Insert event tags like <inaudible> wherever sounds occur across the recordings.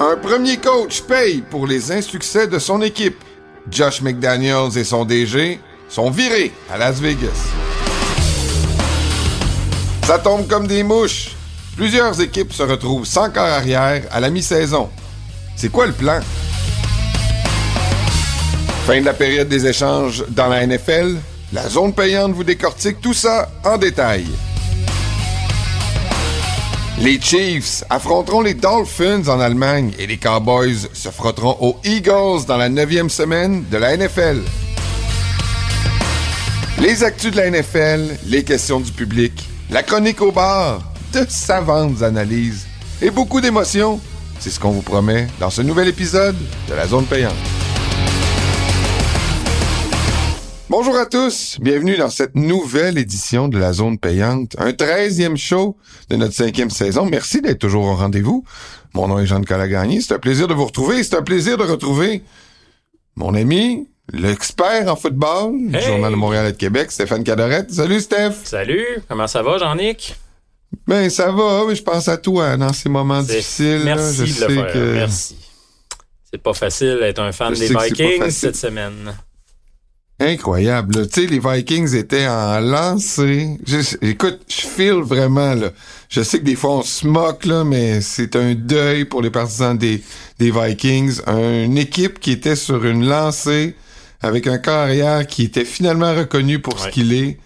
Un premier coach paye pour les insuccès de son équipe. Josh McDaniels et son DG sont virés à Las Vegas. Ça tombe comme des mouches. Plusieurs équipes se retrouvent sans corps arrière à la mi-saison. C'est quoi le plan? Fin de la période des échanges dans la NFL, la zone payante vous décortique tout ça en détail. Les Chiefs affronteront les Dolphins en Allemagne et les Cowboys se frotteront aux Eagles dans la neuvième semaine de la NFL. Les actus de la NFL, les questions du public, la chronique au bar, de savantes analyses et beaucoup d'émotions, c'est ce qu'on vous promet dans ce nouvel épisode de la zone payante. Bonjour à tous, bienvenue dans cette nouvelle édition de la zone payante, un treizième show de notre cinquième saison. Merci d'être toujours au rendez-vous. Mon nom est Jean-Nicolas Gagné, c'est un plaisir de vous retrouver, c'est un plaisir de retrouver mon ami, l'expert en football, du! Journal de Montréal et de Québec, Stéphane Cadorette. Salut Steph! Salut, comment ça va, Jean-Nic? Ben ça va, oui, je pense à toi dans ces moments difficiles. là. Merci je de sais le faire, que merci. C'est pas facile d'être un fan Je des Vikings cette semaine. Incroyable. Tu sais, les Vikings étaient en lancée. Je- écoute, je feel vraiment, là. Je sais que des fois on se moque, là, mais c'est un deuil pour les partisans des, des Vikings. Une équipe qui était sur une lancée avec un carrière qui était finalement reconnu pour ce qu'il est.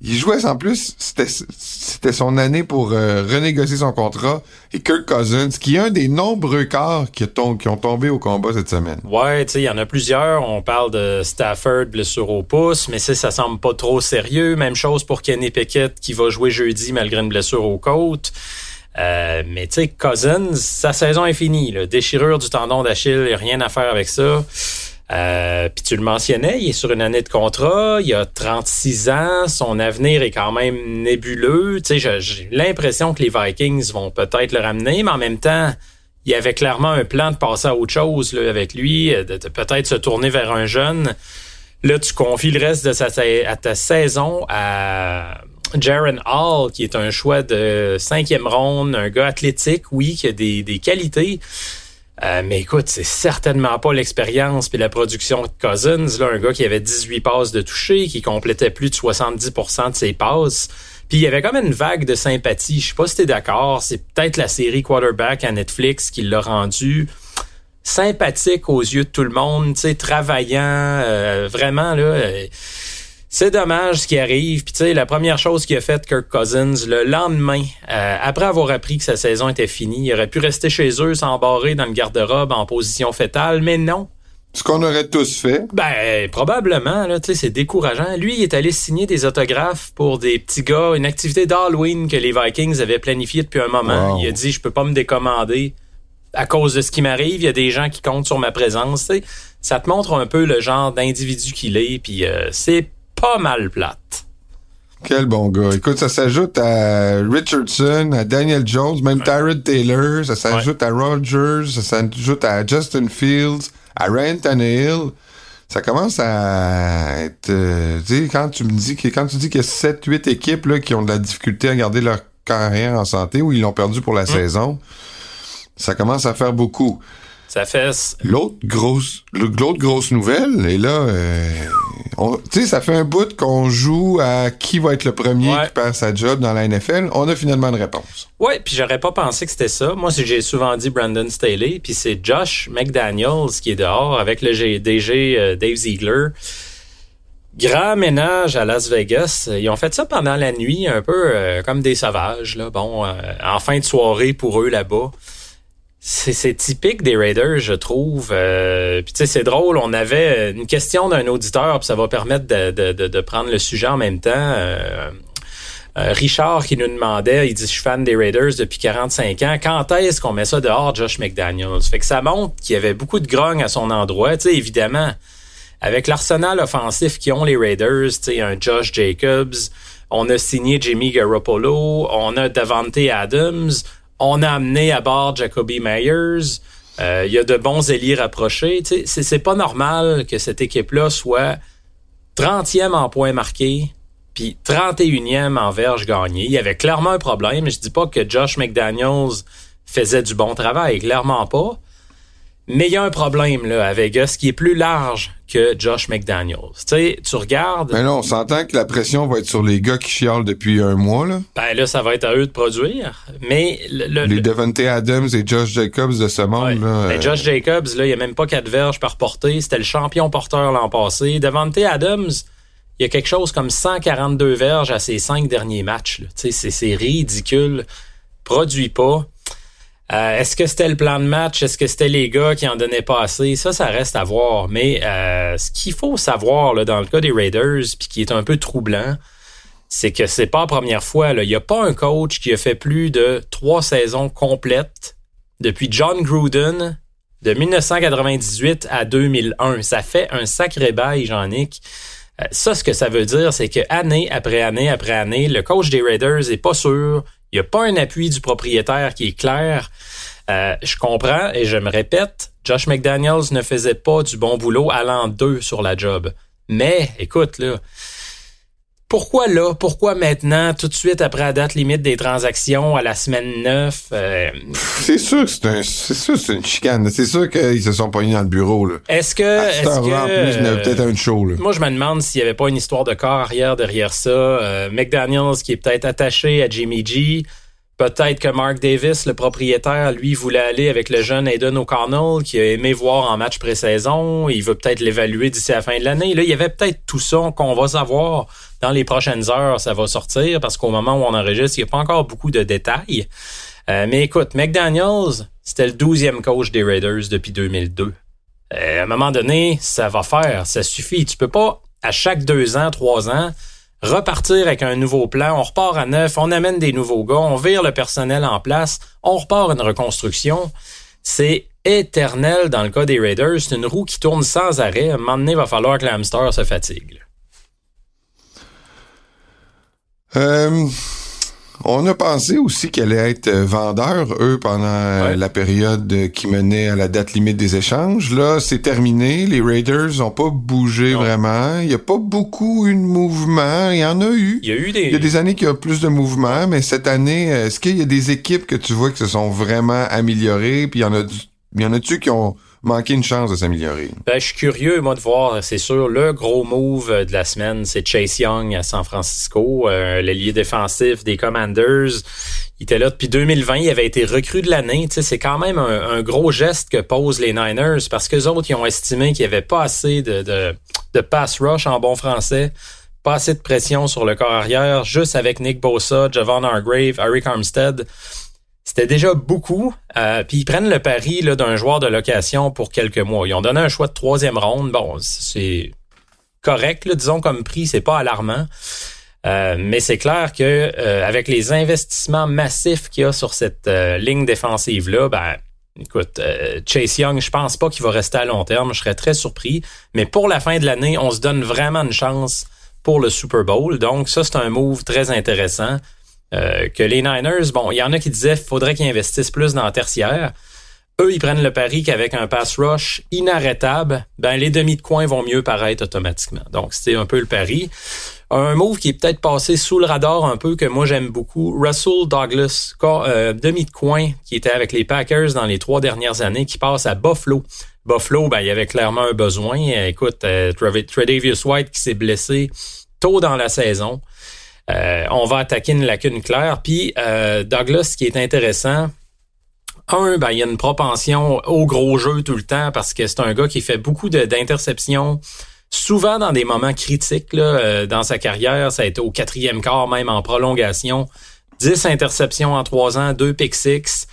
Il jouait en plus, c'était son année pour euh, renégocier son contrat. Et Kirk Cousins, qui est un des nombreux corps qui, qui ont tombé au combat cette semaine. Ouais, tu sais, il y en a plusieurs. On parle de Stafford, blessure au pouce, mais ça, ça semble pas trop sérieux. Même chose pour Kenny Pickett qui va jouer jeudi malgré une blessure aux côtes. Euh, mais tu sais, Cousins, sa saison est finie. Là. Déchirure du tendon d'Achille, rien à faire avec ça. Euh, Puis tu le mentionnais, il est sur une année de contrat, il a 36 ans, son avenir est quand même nébuleux. Tu sais, j'ai l'impression que les Vikings vont peut-être le ramener, mais en même temps, il y avait clairement un plan de passer à autre chose là, avec lui, euh, de, peut-être se tourner vers un jeune. Là, tu confies le reste de sa, ta saison à Jaron Hall, qui est un choix de cinquième ronde, un gars athlétique, oui, qui a des qualités. Euh, mais écoute, c'est certainement pas l'expérience puis la production de Cousins, là, un gars qui avait 18 passes de toucher, qui complétait plus de 70% de ses passes. Puis il y avait comme une vague de sympathie. Je sais pas si t'es d'accord. C'est peut-être la série Quarterback à Netflix qui l'a rendu sympathique aux yeux de tout le monde, tu sais, travaillant, euh, vraiment là. euh, c'est dommage ce qui arrive. Puis tu sais, la première chose qu'il a faite Kirk Cousins le lendemain, euh, après avoir appris que sa saison était finie, il aurait pu rester chez eux, s'embarrer dans le garde-robe en position fétale, mais non. Ce qu'on aurait tous fait. Ben, probablement, là, tu sais, c'est décourageant. Lui, il est allé signer des autographes pour des petits gars, une activité d'Halloween que les Vikings avaient planifiée depuis un moment. Wow. Il a dit, je peux pas me décommander à cause de ce qui m'arrive. Il y a des gens qui comptent sur ma présence, tu sais. Ça te montre un peu le genre d'individu qu'il est, puis euh, c'est pas mal plate. Quel bon gars. Écoute, ça s'ajoute à Richardson, à Daniel Jones, même Tyrod Taylor, ça s'ajoute à Rogers, ça s'ajoute à Justin Fields, à Ryan Tannehill. Ça commence à être... euh, tu sais, quand tu me dis que quand tu dis qu'il y a 7 8 équipes là, qui ont de la difficulté à garder leur carrière en santé ou ils l'ont perdu pour la saison, ça commence à faire beaucoup. Ça fait... L'autre grosse, l'autre grosse nouvelle, et là, euh, tu sais, ça fait un bout qu'on joue à qui va être le premier Ouais. qui perd sa job dans la NFL. On a finalement une réponse. Ouais, puis j'aurais pas pensé que c'était ça. Moi, j'ai souvent dit Brandon Staley, puis c'est Josh McDaniels qui est dehors avec le DG euh, Dave Ziegler. Grand ménage à Las Vegas. Ils ont fait ça pendant la nuit, un peu euh, comme des sauvages. Là. Bon, euh, en fin de soirée pour eux là-bas. C'est typique des Raiders, je trouve. Euh, puis tu sais, c'est drôle. On avait une question d'un auditeur, puis ça va permettre de, prendre le sujet en même temps. Euh, euh, Richard qui nous demandait, il dit je suis fan des Raiders depuis 45 ans. Quand est-ce qu'on met ça dehors, Josh McDaniels? Fait que ça montre qu'il y avait beaucoup de grogne à son endroit. Tu sais, évidemment, avec l'arsenal offensif qu'ils ont les Raiders, tu sais, un Josh Jacobs, on a signé Jimmy Garoppolo, on a Davante Adams, on a amené à bord Jacoby Myers. Euh, Il y a de bons ailiers rapprochés. Tu sais, c'est- pas normal que cette équipe-là soit 30e en points marqués, puis 31e en verge gagné. Il y avait clairement un problème. Je dis pas que Josh McDaniels faisait du bon travail, clairement pas. Mais il y a un problème là à Vegas qui est plus large que Josh McDaniels. Tu sais, tu regardes. Mais là, on s'entend que la pression va être sur les gars qui chialent depuis un mois là. Ben là, ça va être à eux de produire. Mais le, les Devante Adams et Josh Jacobs de ce monde là. Ben, Josh Jacobs là, il y a même pas quatre verges par portée. C'était le champion porteur l'an passé. Devante Adams, il y a quelque chose comme 142 verges à ses cinq derniers matchs. Tu sais, c'est ridicule. Produit pas. Euh, est-ce que c'était le plan de match? Est-ce que c'était les gars qui en donnaient pas assez? Ça, ça reste à voir. Mais euh, ce qu'il faut savoir là, dans le cas des Raiders, puis qui est un peu troublant, c'est que c'est pas la première fois. Il n'y a pas un coach qui a fait plus de trois saisons complètes depuis John Gruden de 1998 à 2001. Ça fait un sacré bail, Jean-Nic. Euh, ça, ce que ça veut dire, c'est que année après année après année, le coach des Raiders est pas sûr il n'y a pas un appui du propriétaire qui est clair. Euh, je comprends et je me répète, Josh McDaniels ne faisait pas du bon boulot allant deux sur la job. Mais, écoute, là, pourquoi là? Pourquoi maintenant, tout de suite après la date limite des transactions à la semaine 9? Euh, c'est sûr que c'est un, c'est sûr c'est une chicane. C'est sûr qu'ils se sont pognés dans le bureau, là. Est-ce que, est-ce que, en plus, il y avait peut-être un show, là. Moi, je me demande s'il n'y avait pas une histoire de corps arrière derrière ça. Euh, McDaniels qui est peut-être attaché à Jimmy G. Peut-être que Mark Davis, le propriétaire, lui, voulait aller avec le jeune Aiden O'Connell, qui a aimé voir en match pré-saison. Il veut peut-être l'évaluer d'ici la fin de l'année. Là, il y avait peut-être tout ça qu'on va savoir dans les prochaines heures. Ça va sortir parce qu'au moment où on enregistre, il n'y a pas encore beaucoup de détails. Euh, mais écoute, McDaniels, c'était le douzième coach des Raiders depuis 2002. Euh, à un moment donné, ça va faire. Ça suffit. Tu peux pas, à chaque deux ans, trois ans, repartir avec un nouveau plan, on repart à neuf, on amène des nouveaux gars, on vire le personnel en place, on repart une reconstruction. C'est éternel dans le cas des Raiders. C'est une roue qui tourne sans arrêt. À un moment donné, il va falloir que l'hamster se fatigue. Euh, on a pensé aussi qu'elle allait être euh, vendeur, eux, pendant euh, la période qui menait à la date limite des échanges. Là, c'est terminé. Les Raiders n'ont pas bougé vraiment. Il n'y a pas beaucoup eu de mouvement. Il y en a eu. Il y a eu des... Il y a des années qu'il y a plus de mouvement, mais cette année, est-ce qu'il y a des équipes que tu vois qui se sont vraiment améliorées? Puis il y en a, il y en a-tu qui ont manqué une chance de s'améliorer. Ben, je suis curieux, moi, de voir, c'est sûr, le gros move de la semaine, c'est Chase Young à San Francisco, euh, défensif des Commanders. Il était là depuis 2020, il avait été recru de l'année. C'est quand même un, gros geste que posent les Niners parce que les autres, ils ont estimé qu'il n'y avait pas assez de, de, de pass rush en bon français pas assez de pression sur le corps arrière, juste avec Nick Bosa, Javon Hargrave, Eric Armstead. C'était déjà beaucoup. Euh, puis ils prennent le pari d'un joueur de location pour quelques mois. Ils ont donné un choix de troisième ronde. Bon, c'est correct, disons comme prix, c'est pas alarmant. Euh, mais c'est clair que euh, avec les investissements massifs qu'il y a sur cette ligne défensive là, ben écoute, Chase Young, je pense pas qu'il va rester à long terme. Je serais très surpris. Mais pour la fin de l'année, on se donne vraiment une chance pour le Super Bowl. Donc ça, c'est un move très intéressant. Euh, que les Niners, bon, il y en a qui disaient faudrait qu'ils investissent plus dans le tertiaire. Eux, ils prennent le pari qu'avec un pass rush inarrêtable, ben les demi de coin vont mieux paraître automatiquement. Donc, c'était un peu le pari. Un move qui est peut-être passé sous le radar un peu, que moi j'aime beaucoup, Russell Douglas, euh, demi de coin, qui était avec les Packers dans les trois dernières années, qui passe à Buffalo. Buffalo, ben, il y avait clairement un besoin. Écoute, euh, Tredavious White qui s'est blessé tôt dans la saison. Euh, on va attaquer une lacune claire. Puis euh, Douglas, ce qui est intéressant, un, ben, il y a une propension au gros jeu tout le temps parce que c'est un gars qui fait beaucoup d'interceptions, souvent dans des moments critiques là, euh, dans sa carrière. Ça a été au quatrième quart, même en prolongation. 10 interceptions en trois ans, deux pick six.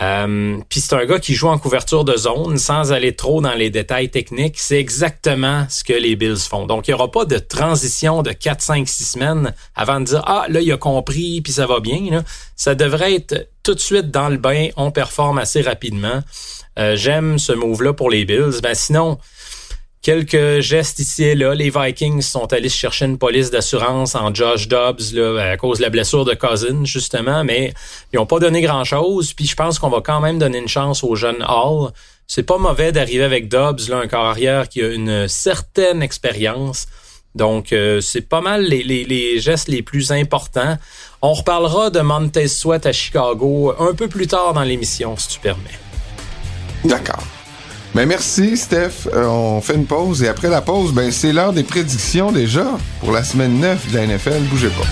Euh, Puis c'est un gars qui joue en couverture de zone sans aller trop dans les détails techniques. C'est exactement ce que les Bills font. Donc, il n'y aura pas de transition de 4, 5, 6 semaines avant de dire Ah, là, il a compris, puis ça va bien. Ça devrait être tout de suite dans le bain, on performe assez rapidement. Euh, J'aime ce move-là pour les Bills. Ben sinon, quelques gestes ici et là. Les Vikings sont allés chercher une police d'assurance en Josh Dobbs là, à cause de la blessure de Cousins, justement, mais ils n'ont pas donné grand-chose. Puis je pense qu'on va quand même donner une chance au jeune Hall. C'est pas mauvais d'arriver avec Dobbs, là, un carrière qui a une certaine expérience. Donc, euh, c'est pas mal les, les, les, gestes les plus importants. On reparlera de Montez Sweat à Chicago un peu plus tard dans l'émission, si tu permets. D'accord. Ben merci, Steph. Euh, on fait une pause et après la pause, ben c'est l'heure des prédictions déjà pour la semaine 9 de la NFL. Bougez pas.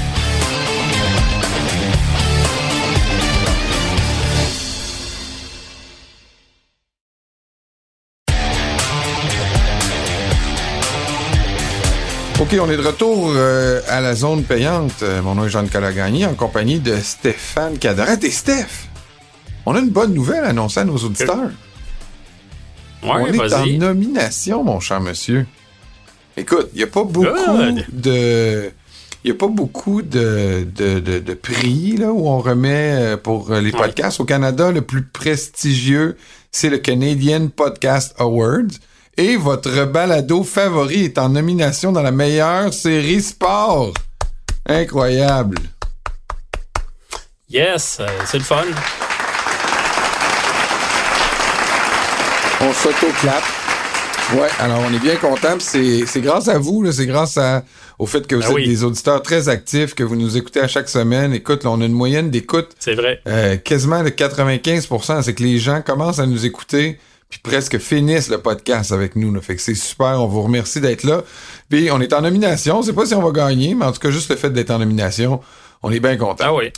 OK, on est de retour euh, à la zone payante. Euh, mon nom est Jean-Nicolas en compagnie de Stéphane Cadret. Et Steph, on a une bonne nouvelle à annoncer à nos auditeurs. On est en nomination, mon cher monsieur. Écoute, il n'y a pas beaucoup de... Il a pas beaucoup de, de, de, prix là, où on remet euh, pour les podcasts. Au Canada, le plus prestigieux, c'est le Canadian Podcast Awards. Et votre balado favori est en nomination dans la meilleure série sport. Incroyable. Yes, euh, c'est le fun. On s'auto-clap. Ouais, alors on est bien content. C'est grâce à vous, c'est grâce à, au fait que vous ben êtes des auditeurs très actifs, que vous nous écoutez à chaque semaine. Écoute, là, on a une moyenne d'écoute. C'est vrai. Euh, quasiment de 95% C'est que les gens commencent à nous écouter puis presque finissent le podcast avec nous. Là. Fait que c'est super, on vous remercie d'être là. Puis on est en nomination, je sais pas si on va gagner, mais en tout cas, juste le fait d'être en nomination, on est bien content. Ah oui.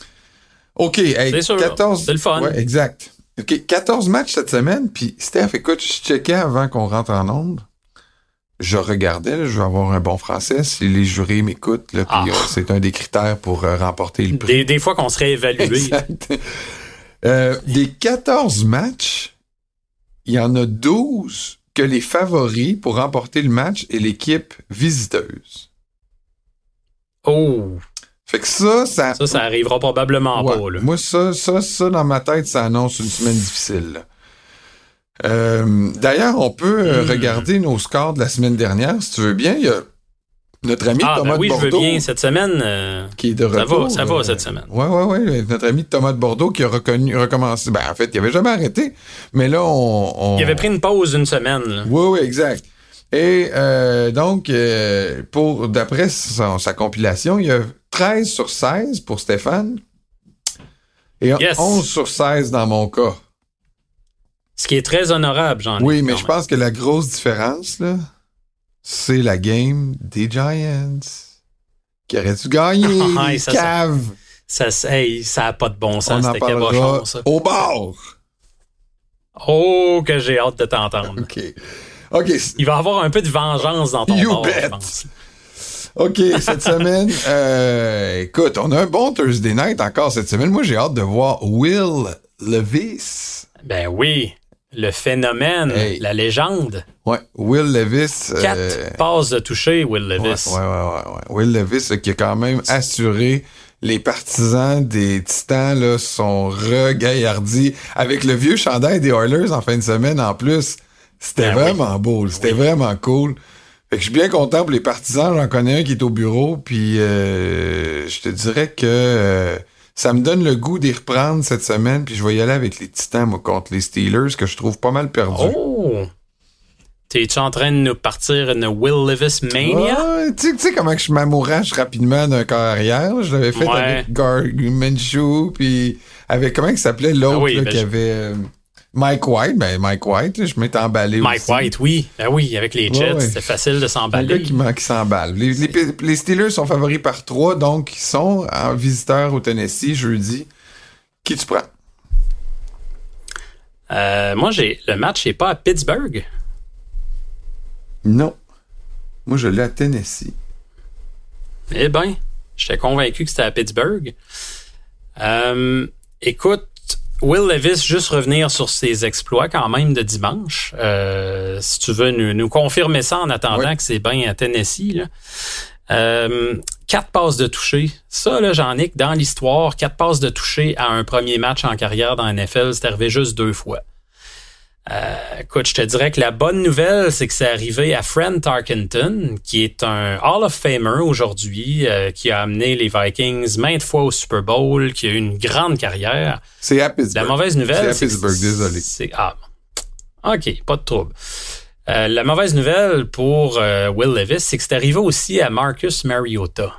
OK, hey, 14... C'est le fun. Ouais, exact. OK, 14 matchs cette semaine, puis Steph, écoute, je checkais avant qu'on rentre en onde. Je regardais, je vais avoir un bon français si les jurés m'écoutent, puis ah. euh, c'est un des critères pour euh, remporter le prix. Des, fois qu'on serait évalué. Exact. Euh, des 14 matchs, il y en a 12 que les favoris pour remporter le match est l'équipe visiteuse. Oh! Fait que ça, ça. Ça, ça arrivera probablement pas, là. Moi, ça, ça, ça, dans ma tête, ça annonce une semaine difficile. Euh, d'ailleurs, on peut euh, hmm. regarder nos scores de la semaine dernière, si tu veux bien. Il y a notre ami ah, Thomas ben oui, de Bordeaux. je veux bien cette semaine. Euh, qui est de retour. Ça va, ça va cette semaine. Ouais, ouais, ouais. Notre ami Thomas de Bordeaux qui a reconnu, recommencé. Ben, en fait, il avait jamais arrêté. Mais là, on. Il avait pris une pause une semaine. Là. Oui, oui, exact. Et euh, donc, pour d'après sa, compilation, il y a 13 sur 16 pour Stéphane. Et 11 sur 16 dans mon cas. Ce qui est très honorable, jean Oui, mais je pense que la grosse différence, là, c'est la game des Giants. Qui aurait-tu gagné? <laughs> ça, cave! Ça, ça, ça a pas de bon sens, c'était cabochon, ça. Au bord! Oh, que j'ai hâte de t'entendre. <laughs> OK. OK. Il va y avoir un peu de vengeance dans ton you bord, je pense. OK, cette semaine, <laughs> euh, écoute, on a un bon Thursday night encore cette semaine. Moi, j'ai hâte de voir Will Levis. Ben oui le phénomène, la légende. Ouais, Will Levis. Quatre euh, passes de toucher, Will Levis. Ouais, ouais, ouais, ouais. Will Levis qui a quand même assuré les partisans des Titans là, sont regaillardis avec le vieux chandail des Oilers en fin de semaine en plus. C'était ben vraiment beau, c'était vraiment cool. Fait que je suis bien content pour les partisans. J'en connais un qui est au bureau, puis euh, je te dirais que euh, ça me donne le goût d'y reprendre cette semaine, puis je vais y aller avec les Titans, moi, contre les Steelers, que je trouve pas mal perdu. Oh! T'es-tu en train de nous partir une Will Levis mania? tu sais comment je m'amourache rapidement d'un corps arrière. Je l'avais fait avec Gar Minshew, puis avec comment il s'appelait l'autre ah oui, ben qui avait... Mike White, ben Mike White, je m'étais emballé Mike White, oui. Ben oui, avec les Jets, c'était facile de s'emballer. Gars qui, s'emballe. Les, les, Steelers sont favoris par trois, donc ils sont en visiteur au Tennessee jeudi. Qui tu prends? Euh, moi, j'ai le match n'est pas à Pittsburgh. Non. Moi, je l'ai à Tennessee. Eh bien, j'étais convaincu que c'était à Pittsburgh. Euh, écoute, Will Levis, juste revenir sur ses exploits quand même de dimanche. Euh, si tu veux nous, confirmer ça en attendant que c'est bien à Tennessee. Là. Euh, quatre passes de toucher. Ça, là, Jean-Nic, dans l'histoire, quatre passes de toucher à un premier match en carrière dans la NFL, c'est arrivé juste deux fois. Euh, écoute, je te dirais que la bonne nouvelle, c'est que c'est arrivé à Fred Tarkenton, qui est un Hall of Famer aujourd'hui, euh, qui a amené les Vikings maintes fois au Super Bowl, qui a eu une grande carrière. C'est à Pittsburgh. La mauvaise nouvelle, c'est à Pittsburgh, désolé. Ah, ok, pas de trouble. Euh, la mauvaise nouvelle pour Will Levis, c'est que c'est arrivé aussi à Marcus Mariota,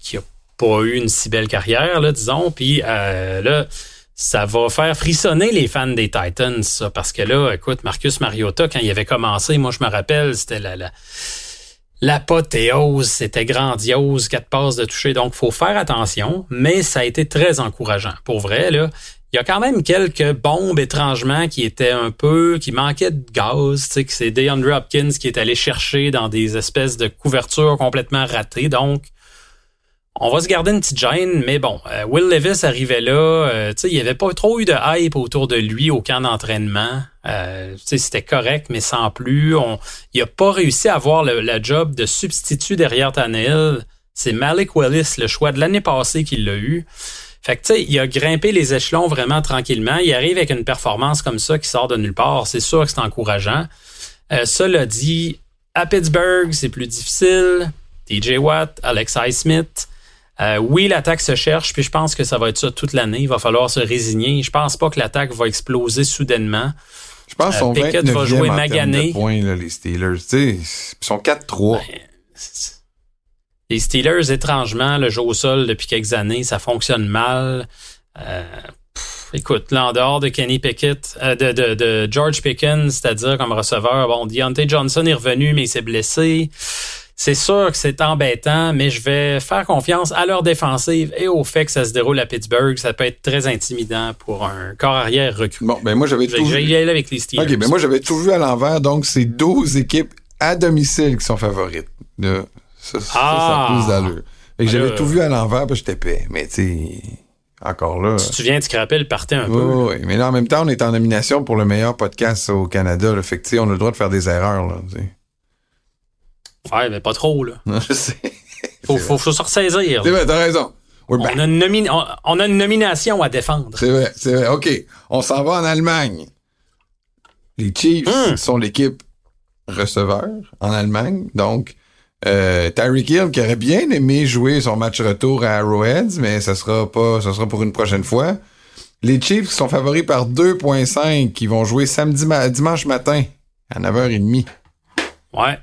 qui a pas eu une si belle carrière, là, disons. Puis là, ça va faire frissonner les fans des Titans, ça, parce que là, écoute, Marcus Mariota, quand il avait commencé, moi je me rappelle, c'était la, la l'apothéose, c'était grandiose, quatre passes de toucher. Donc, faut faire attention, mais ça a été très encourageant. Pour vrai, là, il y a quand même quelques bombes étrangement qui étaient un peu, qui manquaient de gaz. Tu sais, que c'est DeAndre Hopkins qui est allé chercher dans des espèces de couvertures complètement ratées. Donc, on va se garder une petite gêne, mais bon, euh, Will Levis arrivait là, euh, il n'y avait pas trop eu de hype autour de lui au camp d'entraînement. Euh, c'était correct, mais sans plus. On, il a pas réussi à avoir le, job de substitut derrière Tannehill. C'est Malik Willis, le choix de l'année passée, qu'il l'a eu. Fait que, tu sais, il a grimpé les échelons vraiment tranquillement. Il arrive avec une performance comme ça qui sort de nulle part. C'est sûr que c'est encourageant. Euh, cela dit, à Pittsburgh, c'est plus difficile. TJ Watt, Alex Smith. Euh, oui, l'attaque se cherche, puis je pense que ça va être ça toute l'année. Il va falloir se résigner. Je pense pas que l'attaque va exploser soudainement. Je pense qu'ils euh, va jouer magané. points, là, les Steelers. ils sont 4-3. Les Steelers, étrangement, le jeu au sol depuis quelques années, ça fonctionne mal. Euh, écoute, là, en dehors de Kenny Pickett, euh, de, de, de, George Pickens, c'est-à-dire comme receveur, bon, Deontay Johnson est revenu, mais il s'est blessé. C'est sûr que c'est embêtant, mais je vais faire confiance à leur défensive et au fait que ça se déroule à Pittsburgh. Ça peut être très intimidant pour un corps arrière recru. Bon, ben moi j'avais tout vu. avec les Steelers. OK, ben moi j'avais tout vu à l'envers, donc c'est 12 équipes à domicile qui sont favorites. Ça, ça, ah! ça, plus. Fait que j'avais tout vu à l'envers, puis j'étais paix. Mais tu encore là. Tu te souviens, tu rappelles, partait un peu. Oui, mais là, en même temps, on est en nomination pour le meilleur podcast au Canada. Là, fait que, on a le droit de faire des erreurs. Là, ouais, mais pas trop, là. <laughs> je sais. Faut, faut, faut, se ressaisir. C'est vrai, t'as raison. On a, une on, a une nomination à défendre. C'est vrai, c'est vrai. OK. On s'en va en Allemagne. Les Chiefs hmm. sont l'équipe receveur en Allemagne. Donc, euh, Tyreek Hill qui aurait bien aimé jouer son match retour à Arrowheads, mais ça sera pas, ça sera pour une prochaine fois. Les Chiefs sont favoris par 2.5 qui vont jouer samedi dimanche matin à 9h30. Ouais.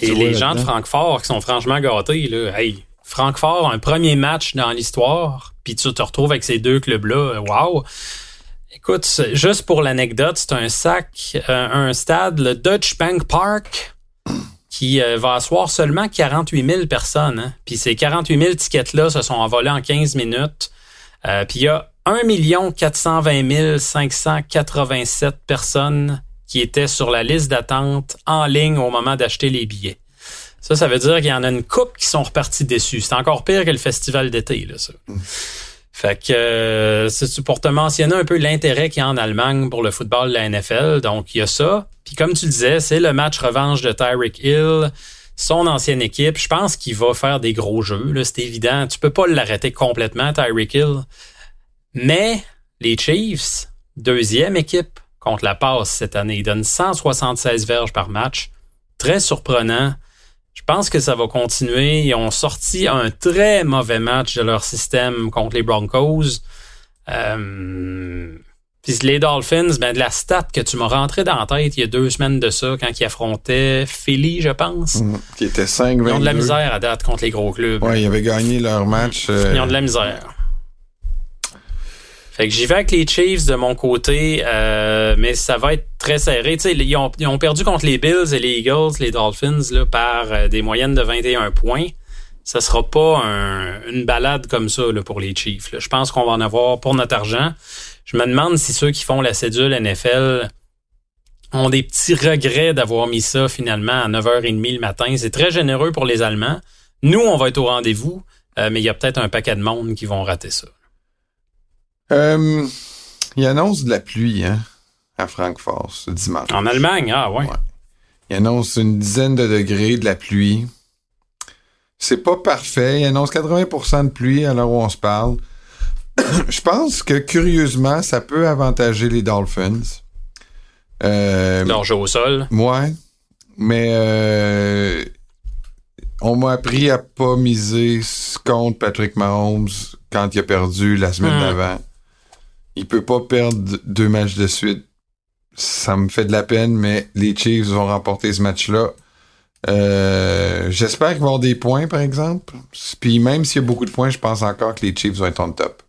Et les gens de Francfort qui sont franchement gâtés là, hey, Francfort un premier match dans l'histoire, puis tu te retrouves avec ces deux clubs là, wow. Écoute, juste pour l'anecdote, c'est un sac, euh, un stade, le Dutch Bank Park qui euh, va asseoir seulement 48 000 personnes. Hein. Puis ces 48 000 tickets-là se sont envolés en 15 minutes. Euh, puis il y a 1 420 587 personnes qui étaient sur la liste d'attente en ligne au moment d'acheter les billets. Ça, ça veut dire qu'il y en a une coupe qui sont repartis déçus. C'est encore pire que le festival d'été, là, ça. Mm. Fait que euh, c'est pour te mentionner un peu l'intérêt qu'il y a en Allemagne pour le football de la NFL. Donc, il y a ça. Puis comme tu disais, c'est le match revanche de Tyreek Hill, son ancienne équipe. Je pense qu'il va faire des gros jeux. Là, c'est évident. Tu peux pas l'arrêter complètement, Tyreek Hill. Mais les Chiefs, deuxième équipe contre la passe cette année, ils donnent 176 verges par match. Très surprenant. Je pense que ça va continuer. Ils ont sorti un très mauvais match de leur système contre les Broncos. Euh, puis les Dolphins, ben de la stat que tu m'as rentré dans la tête il y a deux semaines de ça, quand ils affrontaient Philly, je pense. Mmh, qui était 5 Ils ont de la misère à date contre les gros clubs. Ouais, ils avaient gagné leur match. Euh, ils ont de la misère. Fait que j'y vais avec les Chiefs de mon côté, euh, mais ça va être très serré. Tu sais, ils ont, ils ont perdu contre les Bills et les Eagles, les Dolphins, là, par euh, des moyennes de 21 points. Ça sera pas une balade comme ça là, pour les Chiefs. Je pense qu'on va en avoir pour notre argent. Je me demande si ceux qui font la cédule NFL ont des petits regrets d'avoir mis ça finalement à 9h30 le matin. C'est très généreux pour les Allemands. Nous, on va être au rendez-vous, euh, mais il y a peut-être un paquet de monde qui vont rater ça. Euh, il annonce de la pluie hein, à Francfort ce dimanche. En Allemagne, ah ouais. Il annonce une dizaine de degrés de la pluie. C'est pas parfait. Il annonce 80% de pluie à l'heure où on se parle. <coughs> Je pense que curieusement, ça peut avantager les Dolphins. Euh, au sol. Ouais. Mais euh, on m'a appris à pas miser contre Patrick Mahomes quand il a perdu la semaine hmm. d'avant. Il peut pas perdre deux matchs de suite ça me fait de la peine, mais les Chiefs vont remporter ce match-là. Euh, J'espère qu'ils vont avoir des points, par exemple. Puis même s'il y a beaucoup de points, je pense encore que les Chiefs vont être en top.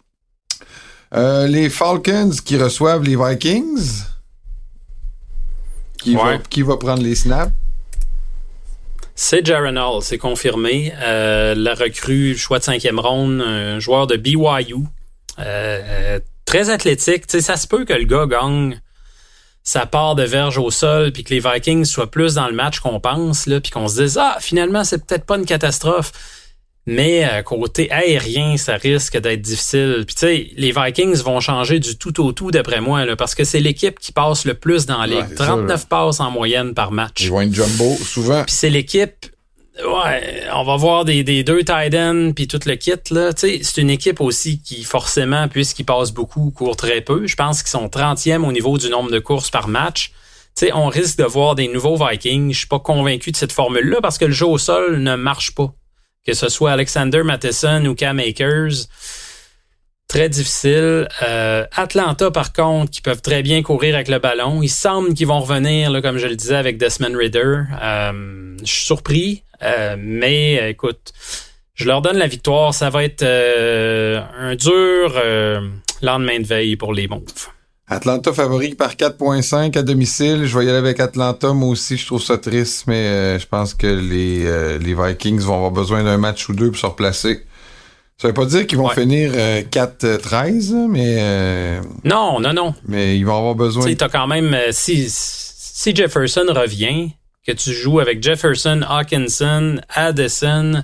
Euh, les Falcons qui reçoivent les Vikings. Qui, va, qui va prendre les snaps? C'est Jaron Hall, c'est confirmé. Euh, la recrue, choix de cinquième ronde, un joueur de BYU. Euh, très athlétique. sais, ça se peut que le gars gagne sa part de verge au sol, puis que les Vikings soient plus dans le match qu'on pense, là, puis qu'on se dise ah finalement c'est peut-être pas une catastrophe. Mais euh, côté aérien, ça risque d'être difficile. Puis tu sais, les Vikings vont changer du tout au tout d'après moi, là, parce que c'est l'équipe qui passe le plus dans la ligue. 39 passes en moyenne par match. Ils vont être jumbo souvent. Puis c'est l'équipe Ouais, on va voir des, des deux tight ends puis tout le kit là. C'est une équipe aussi qui forcément, puisqu'ils passent beaucoup, courent très peu. Je pense qu'ils sont 30e au niveau du nombre de courses par match. Tu sais, on risque de voir des nouveaux Vikings. Je suis pas convaincu de cette formule-là parce que le jeu au sol ne marche pas que ce soit Alexander Matheson ou Cam Akers. Très difficile. Euh, Atlanta, par contre, qui peuvent très bien courir avec le ballon. Il semble qu'ils vont revenir, là, comme je le disais, avec Desmond Ritter. Euh, je suis surpris, euh, mais écoute, je leur donne la victoire. Ça va être un dur lendemain de veille pour les Moves. Atlanta favori par 4.5 à domicile. Je vais y aller avec Atlanta. Moi aussi, je trouve ça triste, mais euh, je pense que les, euh, les Vikings vont avoir besoin d'un match ou deux pour se replacer. Ça veut pas dire qu'ils vont finir 4-13, euh, mais... non, non, non. Mais ils vont avoir besoin... Tu quand même... si, si Jefferson revient, que tu joues avec Jefferson, Hawkinson, Addison,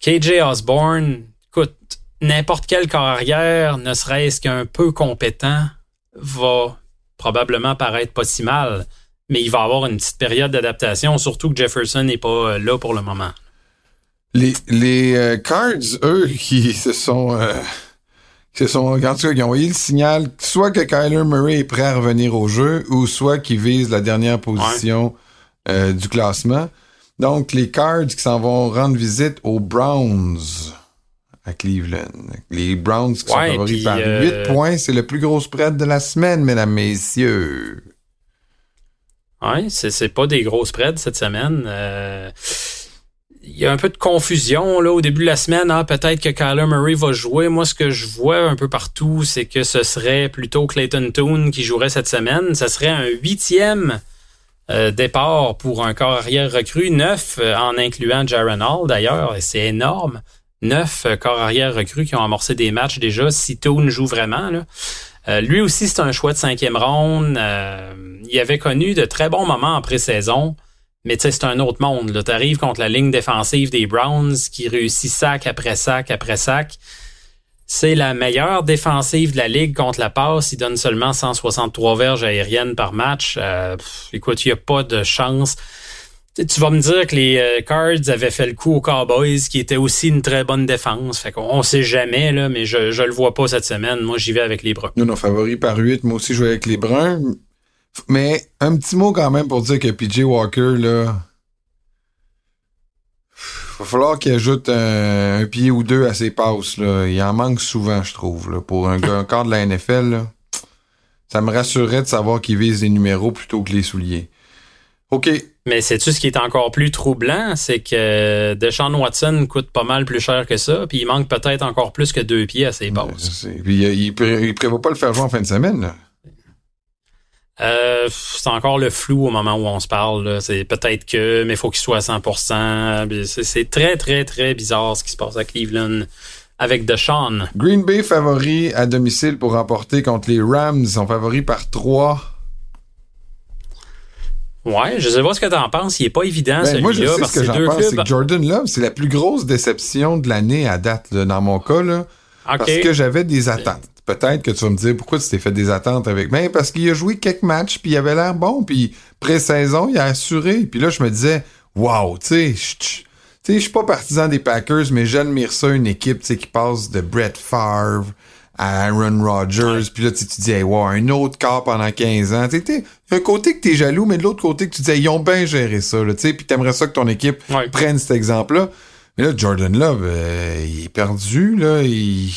KJ Osborne, écoute, n'importe quel carrière, ne serait-ce qu'un peu compétent, va probablement paraître pas si mal, mais il va avoir une petite période d'adaptation, surtout que Jefferson n'est pas euh, là pour le moment. Les, les euh, Cards, eux, <laughs> qui se sont... Euh, qui se sont, en tout cas, qui ont envoyé le signal, soit que Kyler Murray est prêt à revenir au jeu, ou soit qu'il vise la dernière position du classement. Donc, les Cards qui s'en vont rendre visite aux Browns à Cleveland. Les Browns qui sont favoris par 8 euh, points, c'est le plus gros spread de la semaine, mesdames, messieurs. Oui, c'est pas des gros spreads cette semaine. Euh, il y a un peu de confusion là au début de la semaine. Ah, peut-être que Kyler Murray va jouer. Moi, ce que je vois un peu partout, c'est que ce serait plutôt Clayton Toon qui jouerait cette semaine. Ce serait un huitième euh, départ pour un corps arrière recru, neuf en incluant Jaron Hall d'ailleurs, et c'est énorme neuf euh, corps arrière recrues qui ont amorcé des matchs déjà. Si Toon joue vraiment, là. Euh, lui aussi, c'est un choix de cinquième ronde. Euh, il avait connu de très bons moments en pré-saison, mais c'est un autre monde. Tu arrives contre la ligne défensive des Browns qui réussit sac après sac après sac. C'est la meilleure défensive de la ligue contre la passe. Il donne seulement 163 verges aériennes par match. écoute, il n'y a pas de chance tu vas me dire que les euh, Cards avaient fait le coup aux Cowboys, qui était aussi une très bonne défense. Fait qu'on sait jamais, mais je, je le vois pas cette semaine. Moi, j'y vais avec les Bruns. Nous, nos favoris par 8. Moi aussi, je vais avec les Bruns. Mais un petit mot quand même pour dire que PJ Walker, là. Va falloir qu'il ajoute un, pied ou deux à ses passes. Là. Il en manque souvent, je trouve. Là. Pour un, un corps de la NFL, là. ça me rassurerait de savoir qu'il vise les numéros plutôt que les souliers. OK. Mais sais-tu ce qui est encore plus troublant? C'est que Deshaun Watson coûte pas mal plus cher que ça, puis il manque peut-être encore plus que deux pieds à ses bases. Puis il, il, prévoit pas le faire jouer en fin de semaine, là. Euh, c'est encore le flou au moment où on se parle. C'est peut-être que, mais il faut qu'il soit à 100%. C'est très, très, très bizarre ce qui se passe à Cleveland avec Deshaun. Green Bay favori à domicile pour remporter contre les Rams. Ils sont favoris par 3. Ouais, je sais pas ce que t'en penses. Il est pas évident ben, celui-là. Moi, je sais ce que j'en pense. C'est que Jordan Love, c'est la plus grosse déception de l'année à date, dans mon cas. Là, Parce que j'avais des attentes. Peut-être que tu vas me dire pourquoi tu t'es fait des attentes avec. Mais ben, parce qu'il a joué quelques matchs, puis il avait l'air bon, puis pré-saison, il a assuré. Puis là, je me disais, wow, tu sais, je suis pas partisan des Packers, mais j'admire ça, une équipe qui passe de Brett Favre à Aaron Rodgers. Puis là, tu te dis, hey, wow, un autre corps pendant 15 ans. Tu sais, un côté que t'es jaloux, mais de l'autre côté que tu te dis, ils ont bien géré ça. Tu sais, puis t'aimerais ça que ton équipe prenne cet exemple-là. Mais là, Jordan Love, euh, il est perdu. là. Il...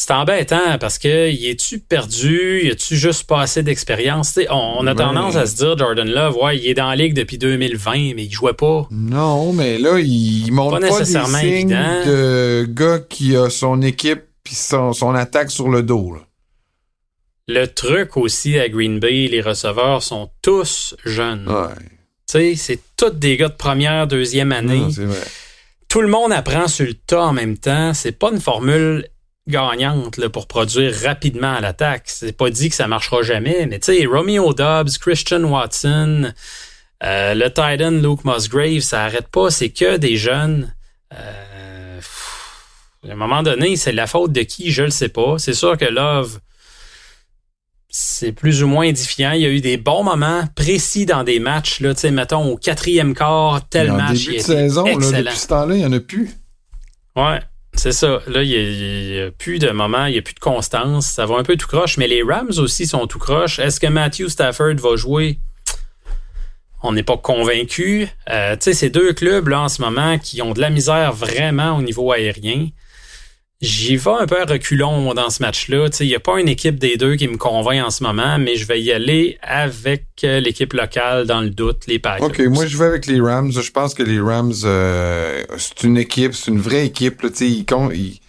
C'est embêtant parce que y es-tu perdu, y a-tu juste pas assez d'expérience? On, on, a tendance à se dire Jordan Love, ouais, il est dans la ligue depuis 2020, mais il jouait pas. Non, mais là, il montre pas, nécessairement des signes de gars qui a son équipe puis son, son, attaque sur le dos. Le truc aussi à Green Bay, les receveurs sont tous jeunes. Ouais. C'est tous des gars de première, deuxième année. Tout le monde apprend sur le tas en même temps. C'est pas une formule gagnante là, pour produire rapidement à l'attaque. C'est pas dit que ça marchera jamais, mais tu sais, Romeo Dobbs, Christian Watson, euh, le Titan Luke Musgrave, ça arrête pas. C'est que des jeunes. Euh, à un moment donné, c'est la faute de qui, je le sais pas. C'est sûr que Love c'est plus ou moins édifiant. Il y a eu des bons moments précis dans des matchs. Là, mettons, au quatrième quart, tel match. Début de saison, là, depuis ce temps-là, il n'y en a plus. Ouais, c'est ça. Là, il n'y a, plus de moments, il n'y a plus de constance. Ça va un peu tout croche. Mais les Rams aussi sont tout croche. Est-ce que Matthew Stafford va jouer? On n'est pas convaincu. Euh, tu sais, ces deux clubs là en ce moment qui ont de la misère vraiment au niveau aérien. J'y vais un peu à reculons dans ce match-là. Il n'y a pas une équipe des deux qui me convainc en ce moment, mais je vais y aller avec euh, l'équipe locale dans le doute, les Packers. OK, moi je vais avec les Rams. Je pense que les Rams, euh, c'est une équipe, c'est une vraie équipe. Là, ils, ils,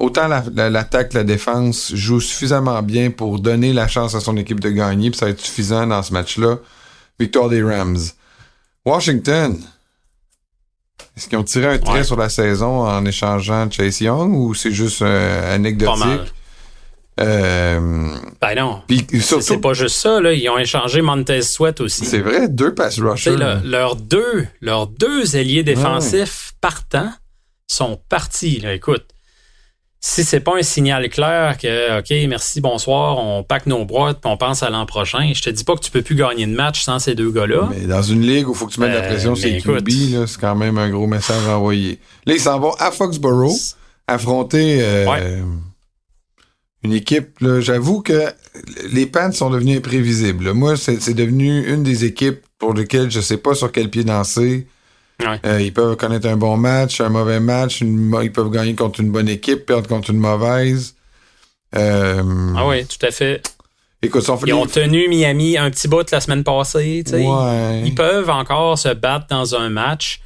autant l'attaque, la, la, défense jouent suffisamment bien pour donner la chance à son équipe de gagner, ça va être suffisant dans ce match-là. Victoire des Rams. Washington. Est-ce qu'ils ont tiré un trait sur la saison en échangeant Chase Young ou c'est juste euh, anecdotique? Euh, ben non. C'est pas juste ça, là. Ils ont échangé Montez Sweat aussi. C'est vrai, deux pass rushers. leurs deux, leurs deux ailiers défensifs partants sont partis, là. Écoute si c'est pas un signal clair que OK, merci, bonsoir, on pack nos boîtes puis on pense à l'an prochain, je te dis pas que tu peux plus gagner de match sans ces deux gars-là. Mais dans une ligue où il faut que tu mettes la euh, pression sur les QB, c'est quand même un gros message envoyé. Là, ils s'en vont à Foxborough affronter euh, une équipe. J'avoue que les Pants sont devenus imprévisibles. Moi, c'est devenu une des équipes pour lesquelles je sais pas sur quel pied danser. Euh, ils peuvent connaître un bon match, un mauvais match, ils peuvent gagner contre une bonne équipe, perdre contre une mauvaise. Euh, ah oui, tout à fait. Écoute, ils ont tenu Miami un petit bout la semaine passée. Ils peuvent encore se battre dans un match.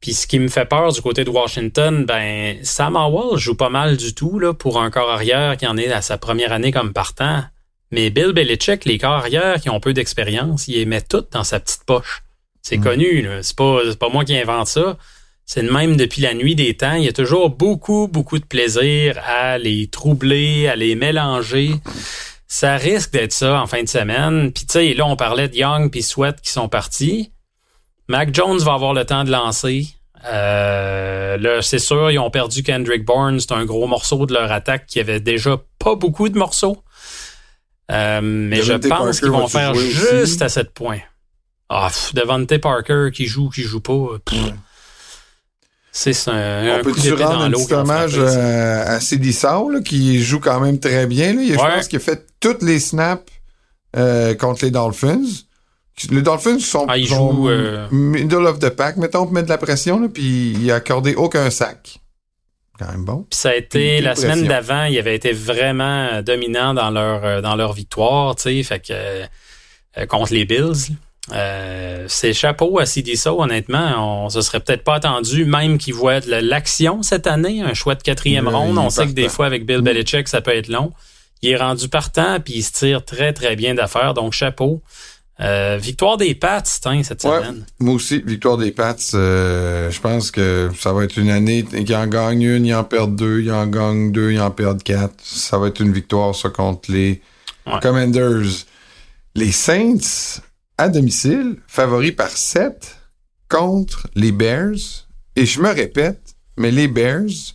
Puis ce qui me fait peur du côté de Washington, ben Sam Howell joue pas mal du tout là, pour un corps arrière qui en est à sa première année comme partant. Mais Bill Belichick, les corps arrière qui ont peu d'expérience, il les met toutes dans sa petite poche. C'est connu, c'est pas, pas moi qui invente ça. C'est le même depuis la nuit des temps. Il y a toujours beaucoup, beaucoup de plaisir à les troubler, à les mélanger. Ça risque d'être ça en fin de semaine. Puis tu sais, là, on parlait de Young puis Sweat qui sont partis. Mac Jones va avoir le temps de lancer. Euh, là, c'est sûr, ils ont perdu Kendrick Bourne. C'est un gros morceau de leur attaque qui avait déjà pas beaucoup de morceaux. Euh, mais je pense qu'ils vont faire juste à cette point. Ah, Devante Parker qui joue, qui joue pas. Euh, c'est un, On peut-tu rendre un petit hommage euh, à, Cedi qui joue quand même très bien. Là. Je pense qu'il a fait toutes les snaps euh, contre les Dolphins. Les Dolphins sont, ah, middle of the pack, mettons, pour mettre de la pression, là, puis il a accordé aucun sac. Quand même bon. Puis ça a été la semaine d'avant, il avait été vraiment dominant dans leur dans leur victoire, tu sais, fait que contre les Bills. Euh, c'est chapeau à CDSO, honnêtement. On se serait peut-être pas attendu, même qu'il voit de l'action cette année, un choix de quatrième ronde. On sait que des fois, avec Bill. Belichick, ça peut être long. Il est rendu partant, puis il se tire très, très bien d'affaires. Donc, chapeau. Euh, victoire des Pats, cette semaine. Moi aussi, victoire des Pats. Euh, je pense que ça va être une année. Il en gagne une, il en perd deux, il en gagne deux, il en perd quatre. Ça va être une victoire, ça, contre les Commanders. Les Saints, à domicile, favori par 7 contre les Bears. Et je me répète, mais les Bears,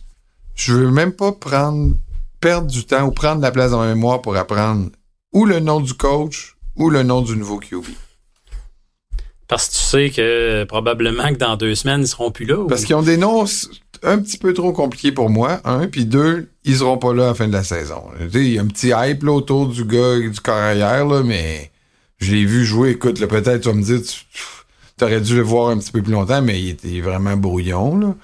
je veux même pas prendre, perdre du temps ou prendre la place dans ma mémoire pour apprendre ou le nom du coach ou le nom du nouveau QB. Parce que tu sais que probablement que dans deux semaines, ils seront plus là. Parce qu'ils ont des noms un petit peu trop compliqués pour moi, un, puis deux, ils seront pas là à la fin de la saison. Il y a un petit hype là, autour du gars du carrière, là, mais je l'ai vu jouer. Écoute, peut-être tu vas me dire, tu aurais dû le voir un petit peu plus longtemps, mais il était vraiment brouillon. Là.